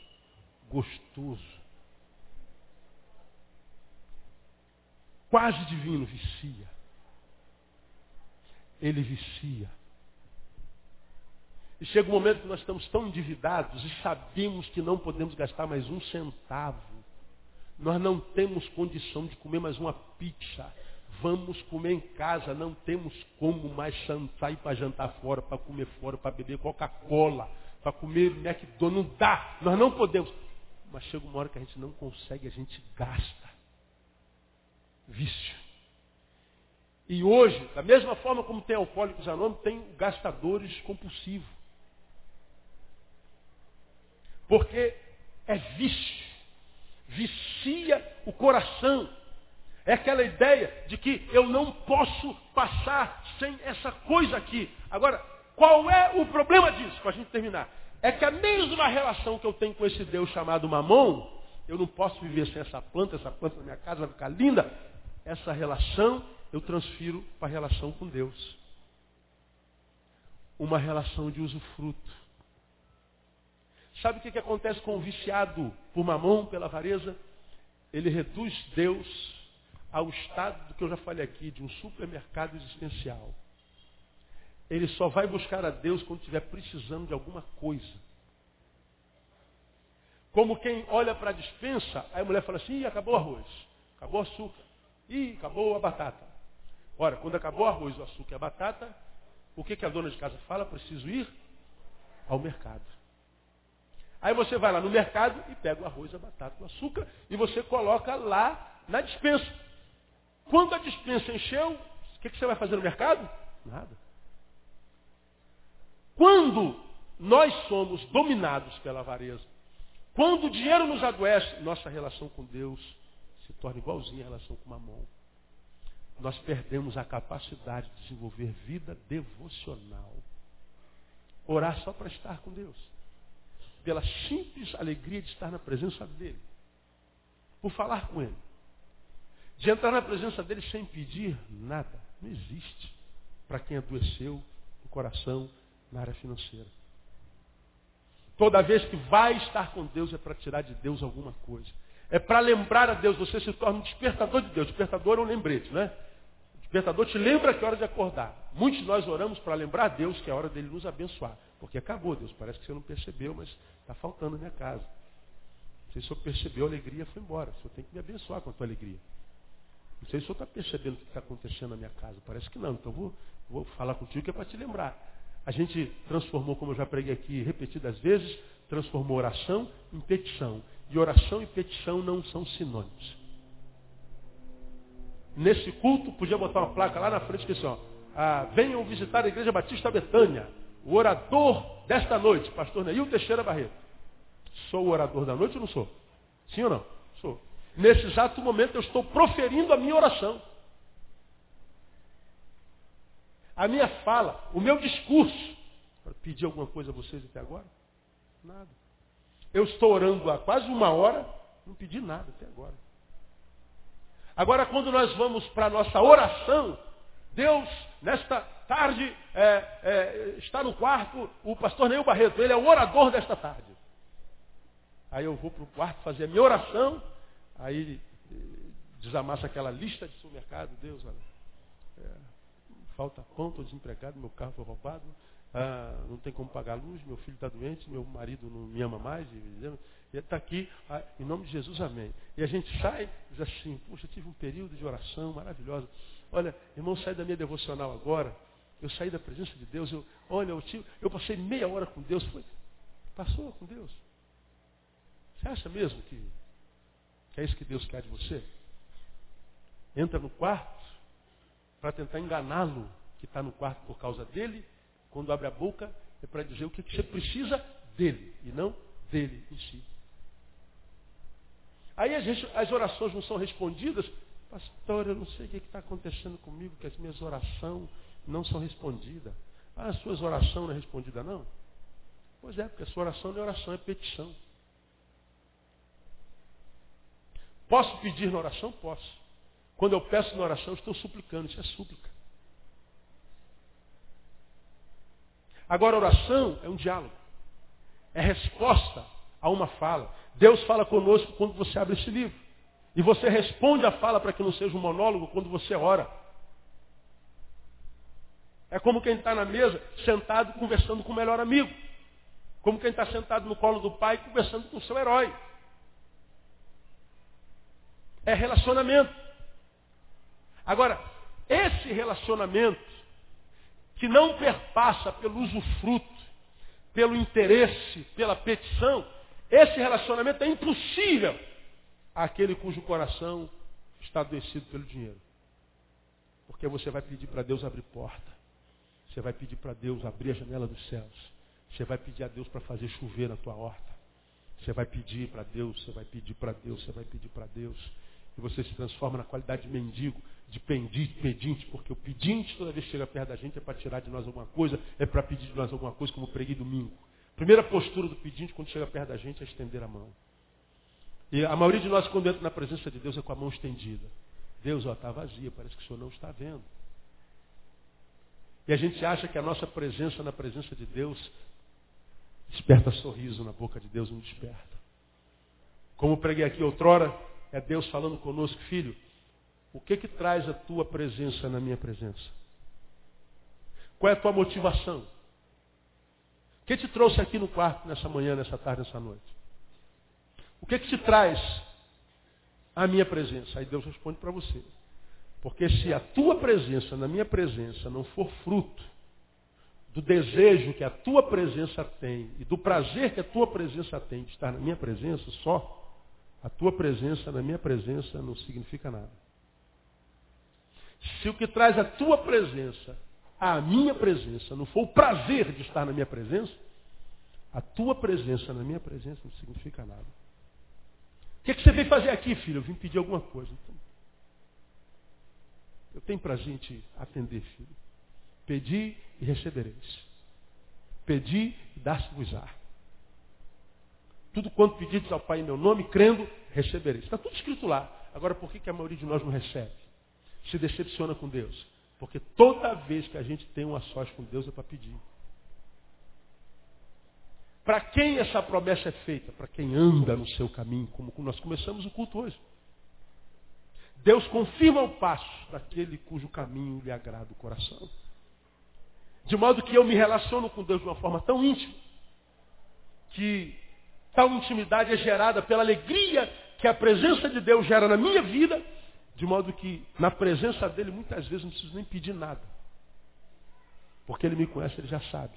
gostoso, quase divino, vicia. Ele vicia. E chega um momento que nós estamos tão endividados e sabemos que não podemos gastar mais um centavo. Nós não temos condição de comer mais uma pizza. Vamos comer em casa, não temos como mais sair para jantar fora, para comer fora, para beber Coca-Cola, para comer McDonald's. Não dá, nós não podemos. Mas chega uma hora que a gente não consegue, a gente gasta. Vício. E hoje, da mesma forma como tem alcoólicos anônimos, tem gastadores compulsivos. Porque é vício. Vicia o coração. É aquela ideia de que eu não posso passar sem essa coisa aqui. Agora, qual é o problema disso? Para a gente terminar. É que a mesma relação que eu tenho com esse Deus chamado Mamon, eu não posso viver sem essa planta, essa planta na minha casa vai ficar linda. Essa relação eu transfiro para a relação com Deus. Uma relação de usufruto. Sabe o que, que acontece com o viciado por mamão, pela avareza? Ele reduz Deus ao estado do que eu já falei aqui, de um supermercado existencial. Ele só vai buscar a Deus quando estiver precisando de alguma coisa. Como quem olha para a dispensa, aí a mulher fala assim, Ih, acabou o arroz, acabou o açúcar, Ih, acabou a batata. Ora, quando acabou o arroz, o açúcar e a batata, o que, que a dona de casa fala? Preciso ir ao mercado. Aí você vai lá no mercado e pega o arroz, a batata, o açúcar e você coloca lá na dispensa. Quando a dispensa encheu, o que, que você vai fazer no mercado? Nada. Quando nós somos dominados pela avareza, quando o dinheiro nos adoece, nossa relação com Deus se torna igualzinha à relação com Mamon. Nós perdemos a capacidade de desenvolver vida devocional. Orar só para estar com Deus. Pela simples alegria de estar na presença dEle. Por falar com Ele. De entrar na presença dEle sem pedir nada. Não existe. Para quem adoeceu o coração na área financeira. Toda vez que vai estar com Deus é para tirar de Deus alguma coisa. É para lembrar a Deus. Você se torna um despertador de Deus. Despertador é um lembrete, né? O despertador te lembra que é hora de acordar. Muitos de nós oramos para lembrar a Deus que é hora dele nos abençoar. Porque acabou, Deus. Parece que você não percebeu, mas está faltando na minha casa. Se o senhor percebeu, a alegria foi embora. O senhor tem que me abençoar com a tua alegria. Não sei se o senhor está percebendo o que está acontecendo na minha casa. Parece que não. Então vou, vou falar contigo que é para te lembrar. A gente transformou, como eu já preguei aqui repetidas vezes, transformou oração em petição. E oração e petição não são sinônimos. Nesse culto, podia botar uma placa lá na frente que assim, ó, ah, venham visitar a Igreja Batista Betânia. O orador desta noite, pastor Neil Teixeira Barreto. Sou o orador da noite ou não sou? Sim ou não? Nesse exato momento eu estou proferindo a minha oração a minha fala, o meu discurso, para pedir alguma coisa a vocês até agora? Nada. Eu estou orando há quase uma hora, não pedi nada até agora. Agora, quando nós vamos para a nossa oração, Deus, nesta tarde, é, é, está no quarto, o pastor Neil Barreto, ele é o orador desta tarde. Aí eu vou para o quarto fazer a minha oração, aí eh, desamassa aquela lista de supermercado, Deus, olha, é, falta pão, estou desempregado, meu carro foi roubado, ah, não tem como pagar a luz, meu filho está doente, meu marido não me ama mais, e está aqui, ah, em nome de Jesus, amém. E a gente sai diz assim, puxa, tive um período de oração maravilhosa. Olha, irmão, sai da minha devocional agora, eu saí da presença de Deus, eu, olha, eu, tive, eu passei meia hora com Deus, foi, passou com Deus. Você acha mesmo que, que é isso que Deus quer de você? Entra no quarto, para tentar enganá-lo, que está no quarto por causa dele, quando abre a boca, é para dizer o que você precisa dele, e não dele em si. Aí as orações não são respondidas. Pastor, eu não sei o que está acontecendo comigo, que as minhas orações não são respondidas. Ah, as suas orações não é respondida não? Pois é, porque a sua oração não é oração, é petição. Posso pedir na oração? Posso. Quando eu peço na oração, estou suplicando. Isso é súplica. Agora, oração é um diálogo. É resposta a uma fala. Deus fala conosco quando você abre esse livro. E você responde a fala para que não seja um monólogo quando você ora. É como quem está na mesa, sentado, conversando com o melhor amigo. Como quem está sentado no colo do pai, conversando com o seu herói. É relacionamento. Agora, esse relacionamento que não perpassa pelo usufruto, pelo interesse, pela petição, esse relacionamento é impossível àquele cujo coração está adoecido pelo dinheiro. Porque você vai pedir para Deus abrir porta. Você vai pedir para Deus abrir a janela dos céus. Você vai pedir a Deus para fazer chover na tua horta. Você vai pedir para Deus, você vai pedir para Deus, você vai pedir para Deus. E você se transforma na qualidade de mendigo de pedinte, porque o pedinte, toda vez que chega perto da gente, é para tirar de nós alguma coisa, é para pedir de nós alguma coisa, como preguei domingo. Primeira postura do pedinte, quando chega perto da gente, é estender a mão. E a maioria de nós, quando entra na presença de Deus, é com a mão estendida. Deus, está vazia, parece que o Senhor não está vendo. E a gente acha que a nossa presença na presença de Deus desperta sorriso na boca de Deus, não desperta. Como preguei aqui outrora, é Deus falando conosco, filho, o que que traz a tua presença na minha presença? Qual é a tua motivação? O que te trouxe aqui no quarto nessa manhã, nessa tarde, nessa noite? O que que te traz a minha presença? Aí Deus responde para você. Porque se a tua presença na minha presença não for fruto do desejo que a tua presença tem e do prazer que a tua presença tem de estar na minha presença só, a tua presença na minha presença não significa nada. Se o que traz a tua presença à minha presença não for o prazer de estar na minha presença, a tua presença na minha presença não significa nada. O que, é que você veio fazer aqui, filho? Eu vim pedir alguma coisa. Então, eu tenho prazer em te atender, filho. Pedi e recebereis. Pedi e dar-se-vos-á. Tudo quanto pedides ao Pai em meu nome, crendo, recebereis. Está tudo escrito lá. Agora, por que, que a maioria de nós não recebe? Se decepciona com Deus. Porque toda vez que a gente tem uma sós com Deus é para pedir. Para quem essa promessa é feita? Para quem anda no seu caminho, como nós começamos o culto hoje. Deus confirma o passo daquele cujo caminho lhe agrada o coração. De modo que eu me relaciono com Deus de uma forma tão íntima, que tal intimidade é gerada pela alegria que a presença de Deus gera na minha vida, de modo que na presença dele muitas vezes não preciso nem pedir nada. Porque ele me conhece, ele já sabe.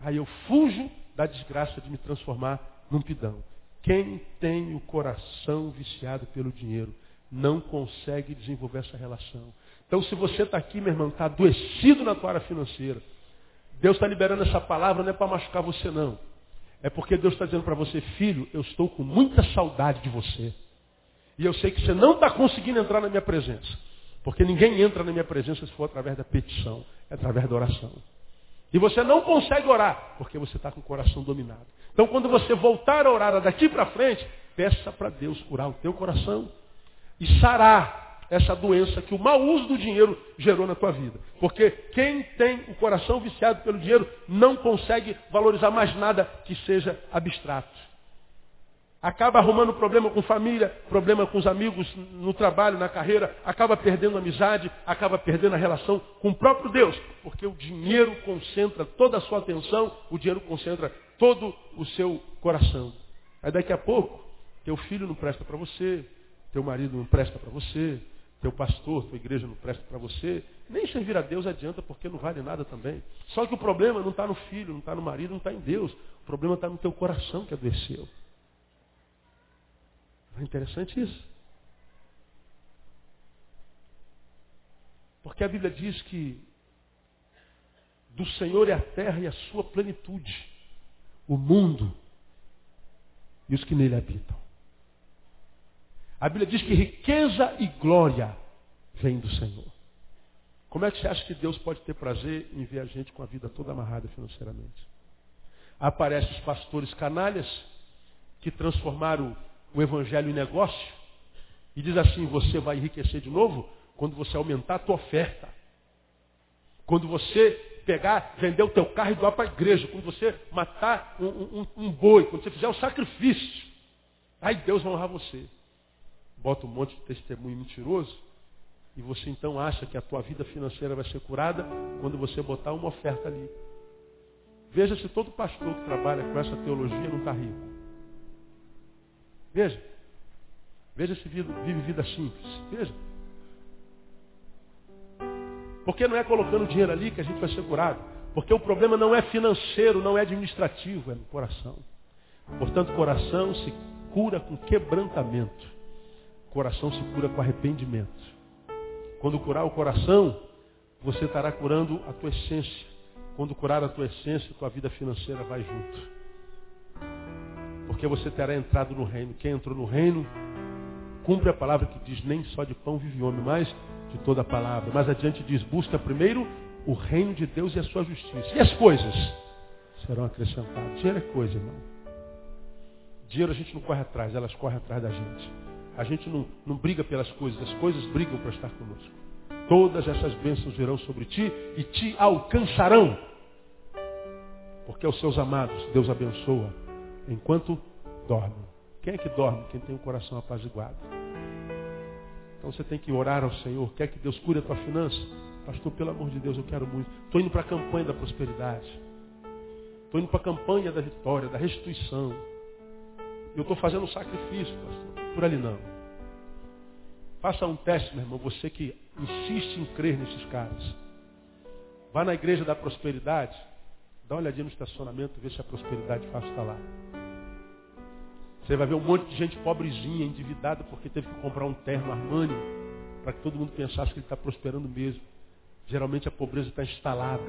Aí eu fujo da desgraça de me transformar num pidão. Quem tem o coração viciado pelo dinheiro não consegue desenvolver essa relação. Então, se você está aqui, meu irmão, está adoecido na tua área financeira, Deus está liberando essa palavra não é para machucar você, não. É porque Deus está dizendo para você, filho, eu estou com muita saudade de você. E eu sei que você não está conseguindo entrar na minha presença. Porque ninguém entra na minha presença se for através da petição, é através da oração. E você não consegue orar, porque você está com o coração dominado. Então, quando você voltar a orar daqui para frente, peça para Deus curar o teu coração e sarar essa doença que o mau uso do dinheiro gerou na tua vida. Porque quem tem o coração viciado pelo dinheiro não consegue valorizar mais nada que seja abstrato. Acaba arrumando problema com família, problema com os amigos no trabalho, na carreira, acaba perdendo amizade, acaba perdendo a relação com o próprio Deus, porque o dinheiro concentra toda a sua atenção, o dinheiro concentra todo o seu coração. Aí daqui a pouco, teu filho não presta para você, teu marido não presta para você, teu pastor, tua igreja não presta para você, nem servir a Deus adianta porque não vale nada também. Só que o problema não está no filho, não está no marido, não está em Deus. O problema está no teu coração que adoeceu. É interessante isso. Porque a Bíblia diz que do Senhor é a terra e a sua plenitude, o mundo e os que nele habitam. A Bíblia diz que riqueza e glória vêm do Senhor. Como é que você acha que Deus pode ter prazer em ver a gente com a vida toda amarrada financeiramente? Aparecem os pastores canalhas que transformaram o evangelho em negócio e diz assim, você vai enriquecer de novo quando você aumentar a tua oferta. Quando você pegar, vender o teu carro e doar para a igreja. Quando você matar um, um, um boi. Quando você fizer um sacrifício. Aí Deus vai honrar você. Bota um monte de testemunho mentiroso. E você então acha que a tua vida financeira vai ser curada quando você botar uma oferta ali. Veja se todo pastor que trabalha com essa teologia não está rico. Veja. Veja se vive vida simples. Veja. Porque não é colocando dinheiro ali que a gente vai ser curado. Porque o problema não é financeiro, não é administrativo, é no coração. Portanto, coração se cura com quebrantamento. Coração se cura com arrependimento. Quando curar o coração, você estará curando a tua essência. Quando curar a tua essência, tua vida financeira vai junto porque você terá entrado no reino. Quem entrou no reino, cumpre a palavra que diz, nem só de pão vive o homem, mas de toda a palavra. Mais adiante diz, busca primeiro o reino de Deus e a sua justiça. E as coisas serão acrescentadas. Dinheiro é coisa, irmão. Dinheiro a gente não corre atrás, elas correm atrás da gente. A gente não, não briga pelas coisas, as coisas brigam para estar conosco. Todas essas bênçãos virão sobre ti e te alcançarão. Porque aos seus amados Deus abençoa enquanto dormem. Quem é que dorme? Quem tem o coração apaziguado. Então você tem que orar ao Senhor. Quer que Deus cure a tua finança? Pastor, pelo amor de Deus, eu quero muito. Estou indo para a campanha da prosperidade. Estou indo para a campanha da vitória, da restituição. Eu estou fazendo um sacrifício, pastor. Por ali não. Faça um teste, meu irmão, você que insiste em crer nesses caras. Vá na igreja da prosperidade, dá uma olhadinha no estacionamento, vê se a prosperidade fácil está lá. Você vai ver um monte de gente pobrezinha, endividada, porque teve que comprar um terno Armani, para que todo mundo pensasse que ele está prosperando mesmo. Geralmente a pobreza está instalada.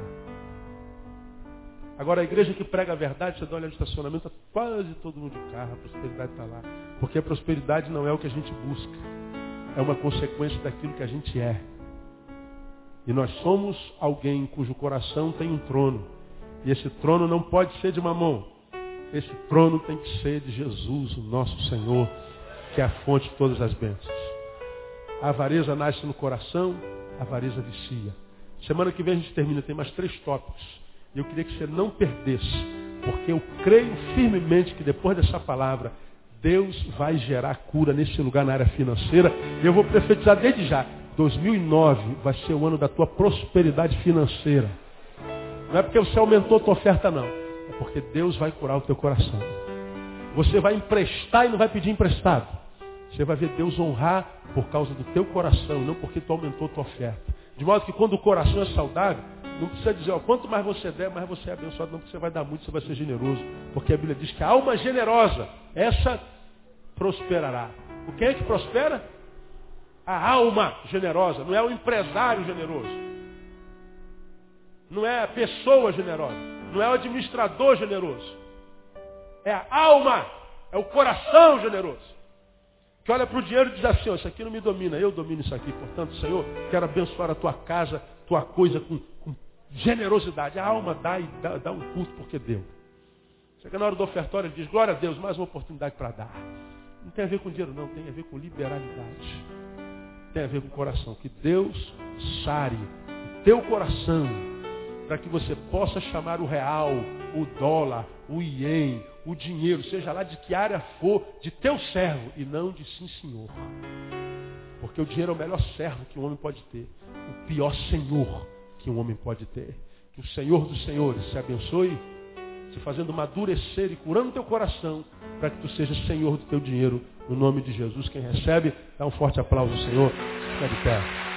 Agora a igreja que prega a verdade, você dá uma olhada no estacionamento, está quase todo mundo de carro, a prosperidade está lá. Porque a prosperidade não é o que a gente busca. É uma consequência daquilo que a gente é. E nós somos alguém cujo coração tem um trono. E esse trono não pode ser de mamão. Esse trono tem que ser de Jesus, o nosso Senhor, que é a fonte de todas as bênçãos. A avareza nasce no coração, a avareza vicia. Semana que vem a gente termina, tem mais três tópicos. E eu queria que você não perdesse, porque eu creio firmemente que depois dessa palavra, Deus vai gerar cura nesse lugar na área financeira. E eu vou profetizar desde já. 2009 vai ser o ano da tua prosperidade financeira. Não é porque você aumentou a tua oferta, não. É porque Deus vai curar o teu coração. Você vai emprestar e não vai pedir emprestado. Você vai ver Deus honrar por causa do teu coração, não porque tu aumentou a tua oferta. De modo que quando o coração é saudável, não precisa dizer, ó, quanto mais você der, mais você é abençoado. Não, porque você vai dar muito, você vai ser generoso. Porque a Bíblia diz que a alma generosa, essa prosperará. O quem é que prospera? A alma generosa, não é o empresário generoso. Não é a pessoa generosa. Não é o administrador generoso. É a alma, é o coração generoso. Que olha para o dinheiro e diz assim, oh, isso aqui não me domina, eu domino isso aqui. Portanto, Senhor, quero abençoar a tua casa, tua coisa com generosidade. A alma dá e dá, dá, um culto porque deu. Chega na hora do ofertório e diz, glória a Deus, mais uma oportunidade para dar. Não tem a ver com dinheiro, não, tem a ver com liberalidade. Tem a ver com o coração. Que Deus sare o teu coração para que você possa chamar o real, o dólar, o ien, o dinheiro, seja lá de que área for, de teu servo e não de sim senhor. Porque o dinheiro é o melhor servo que um homem pode ter. O pior senhor que um homem pode ter. Que o Senhor dos Senhores se abençoe, se fazendo madurecer e curando teu coração, para que tu sejas Senhor do teu dinheiro. No nome de Jesus, quem recebe, dá um forte aplauso ao Senhor. Fica de pé.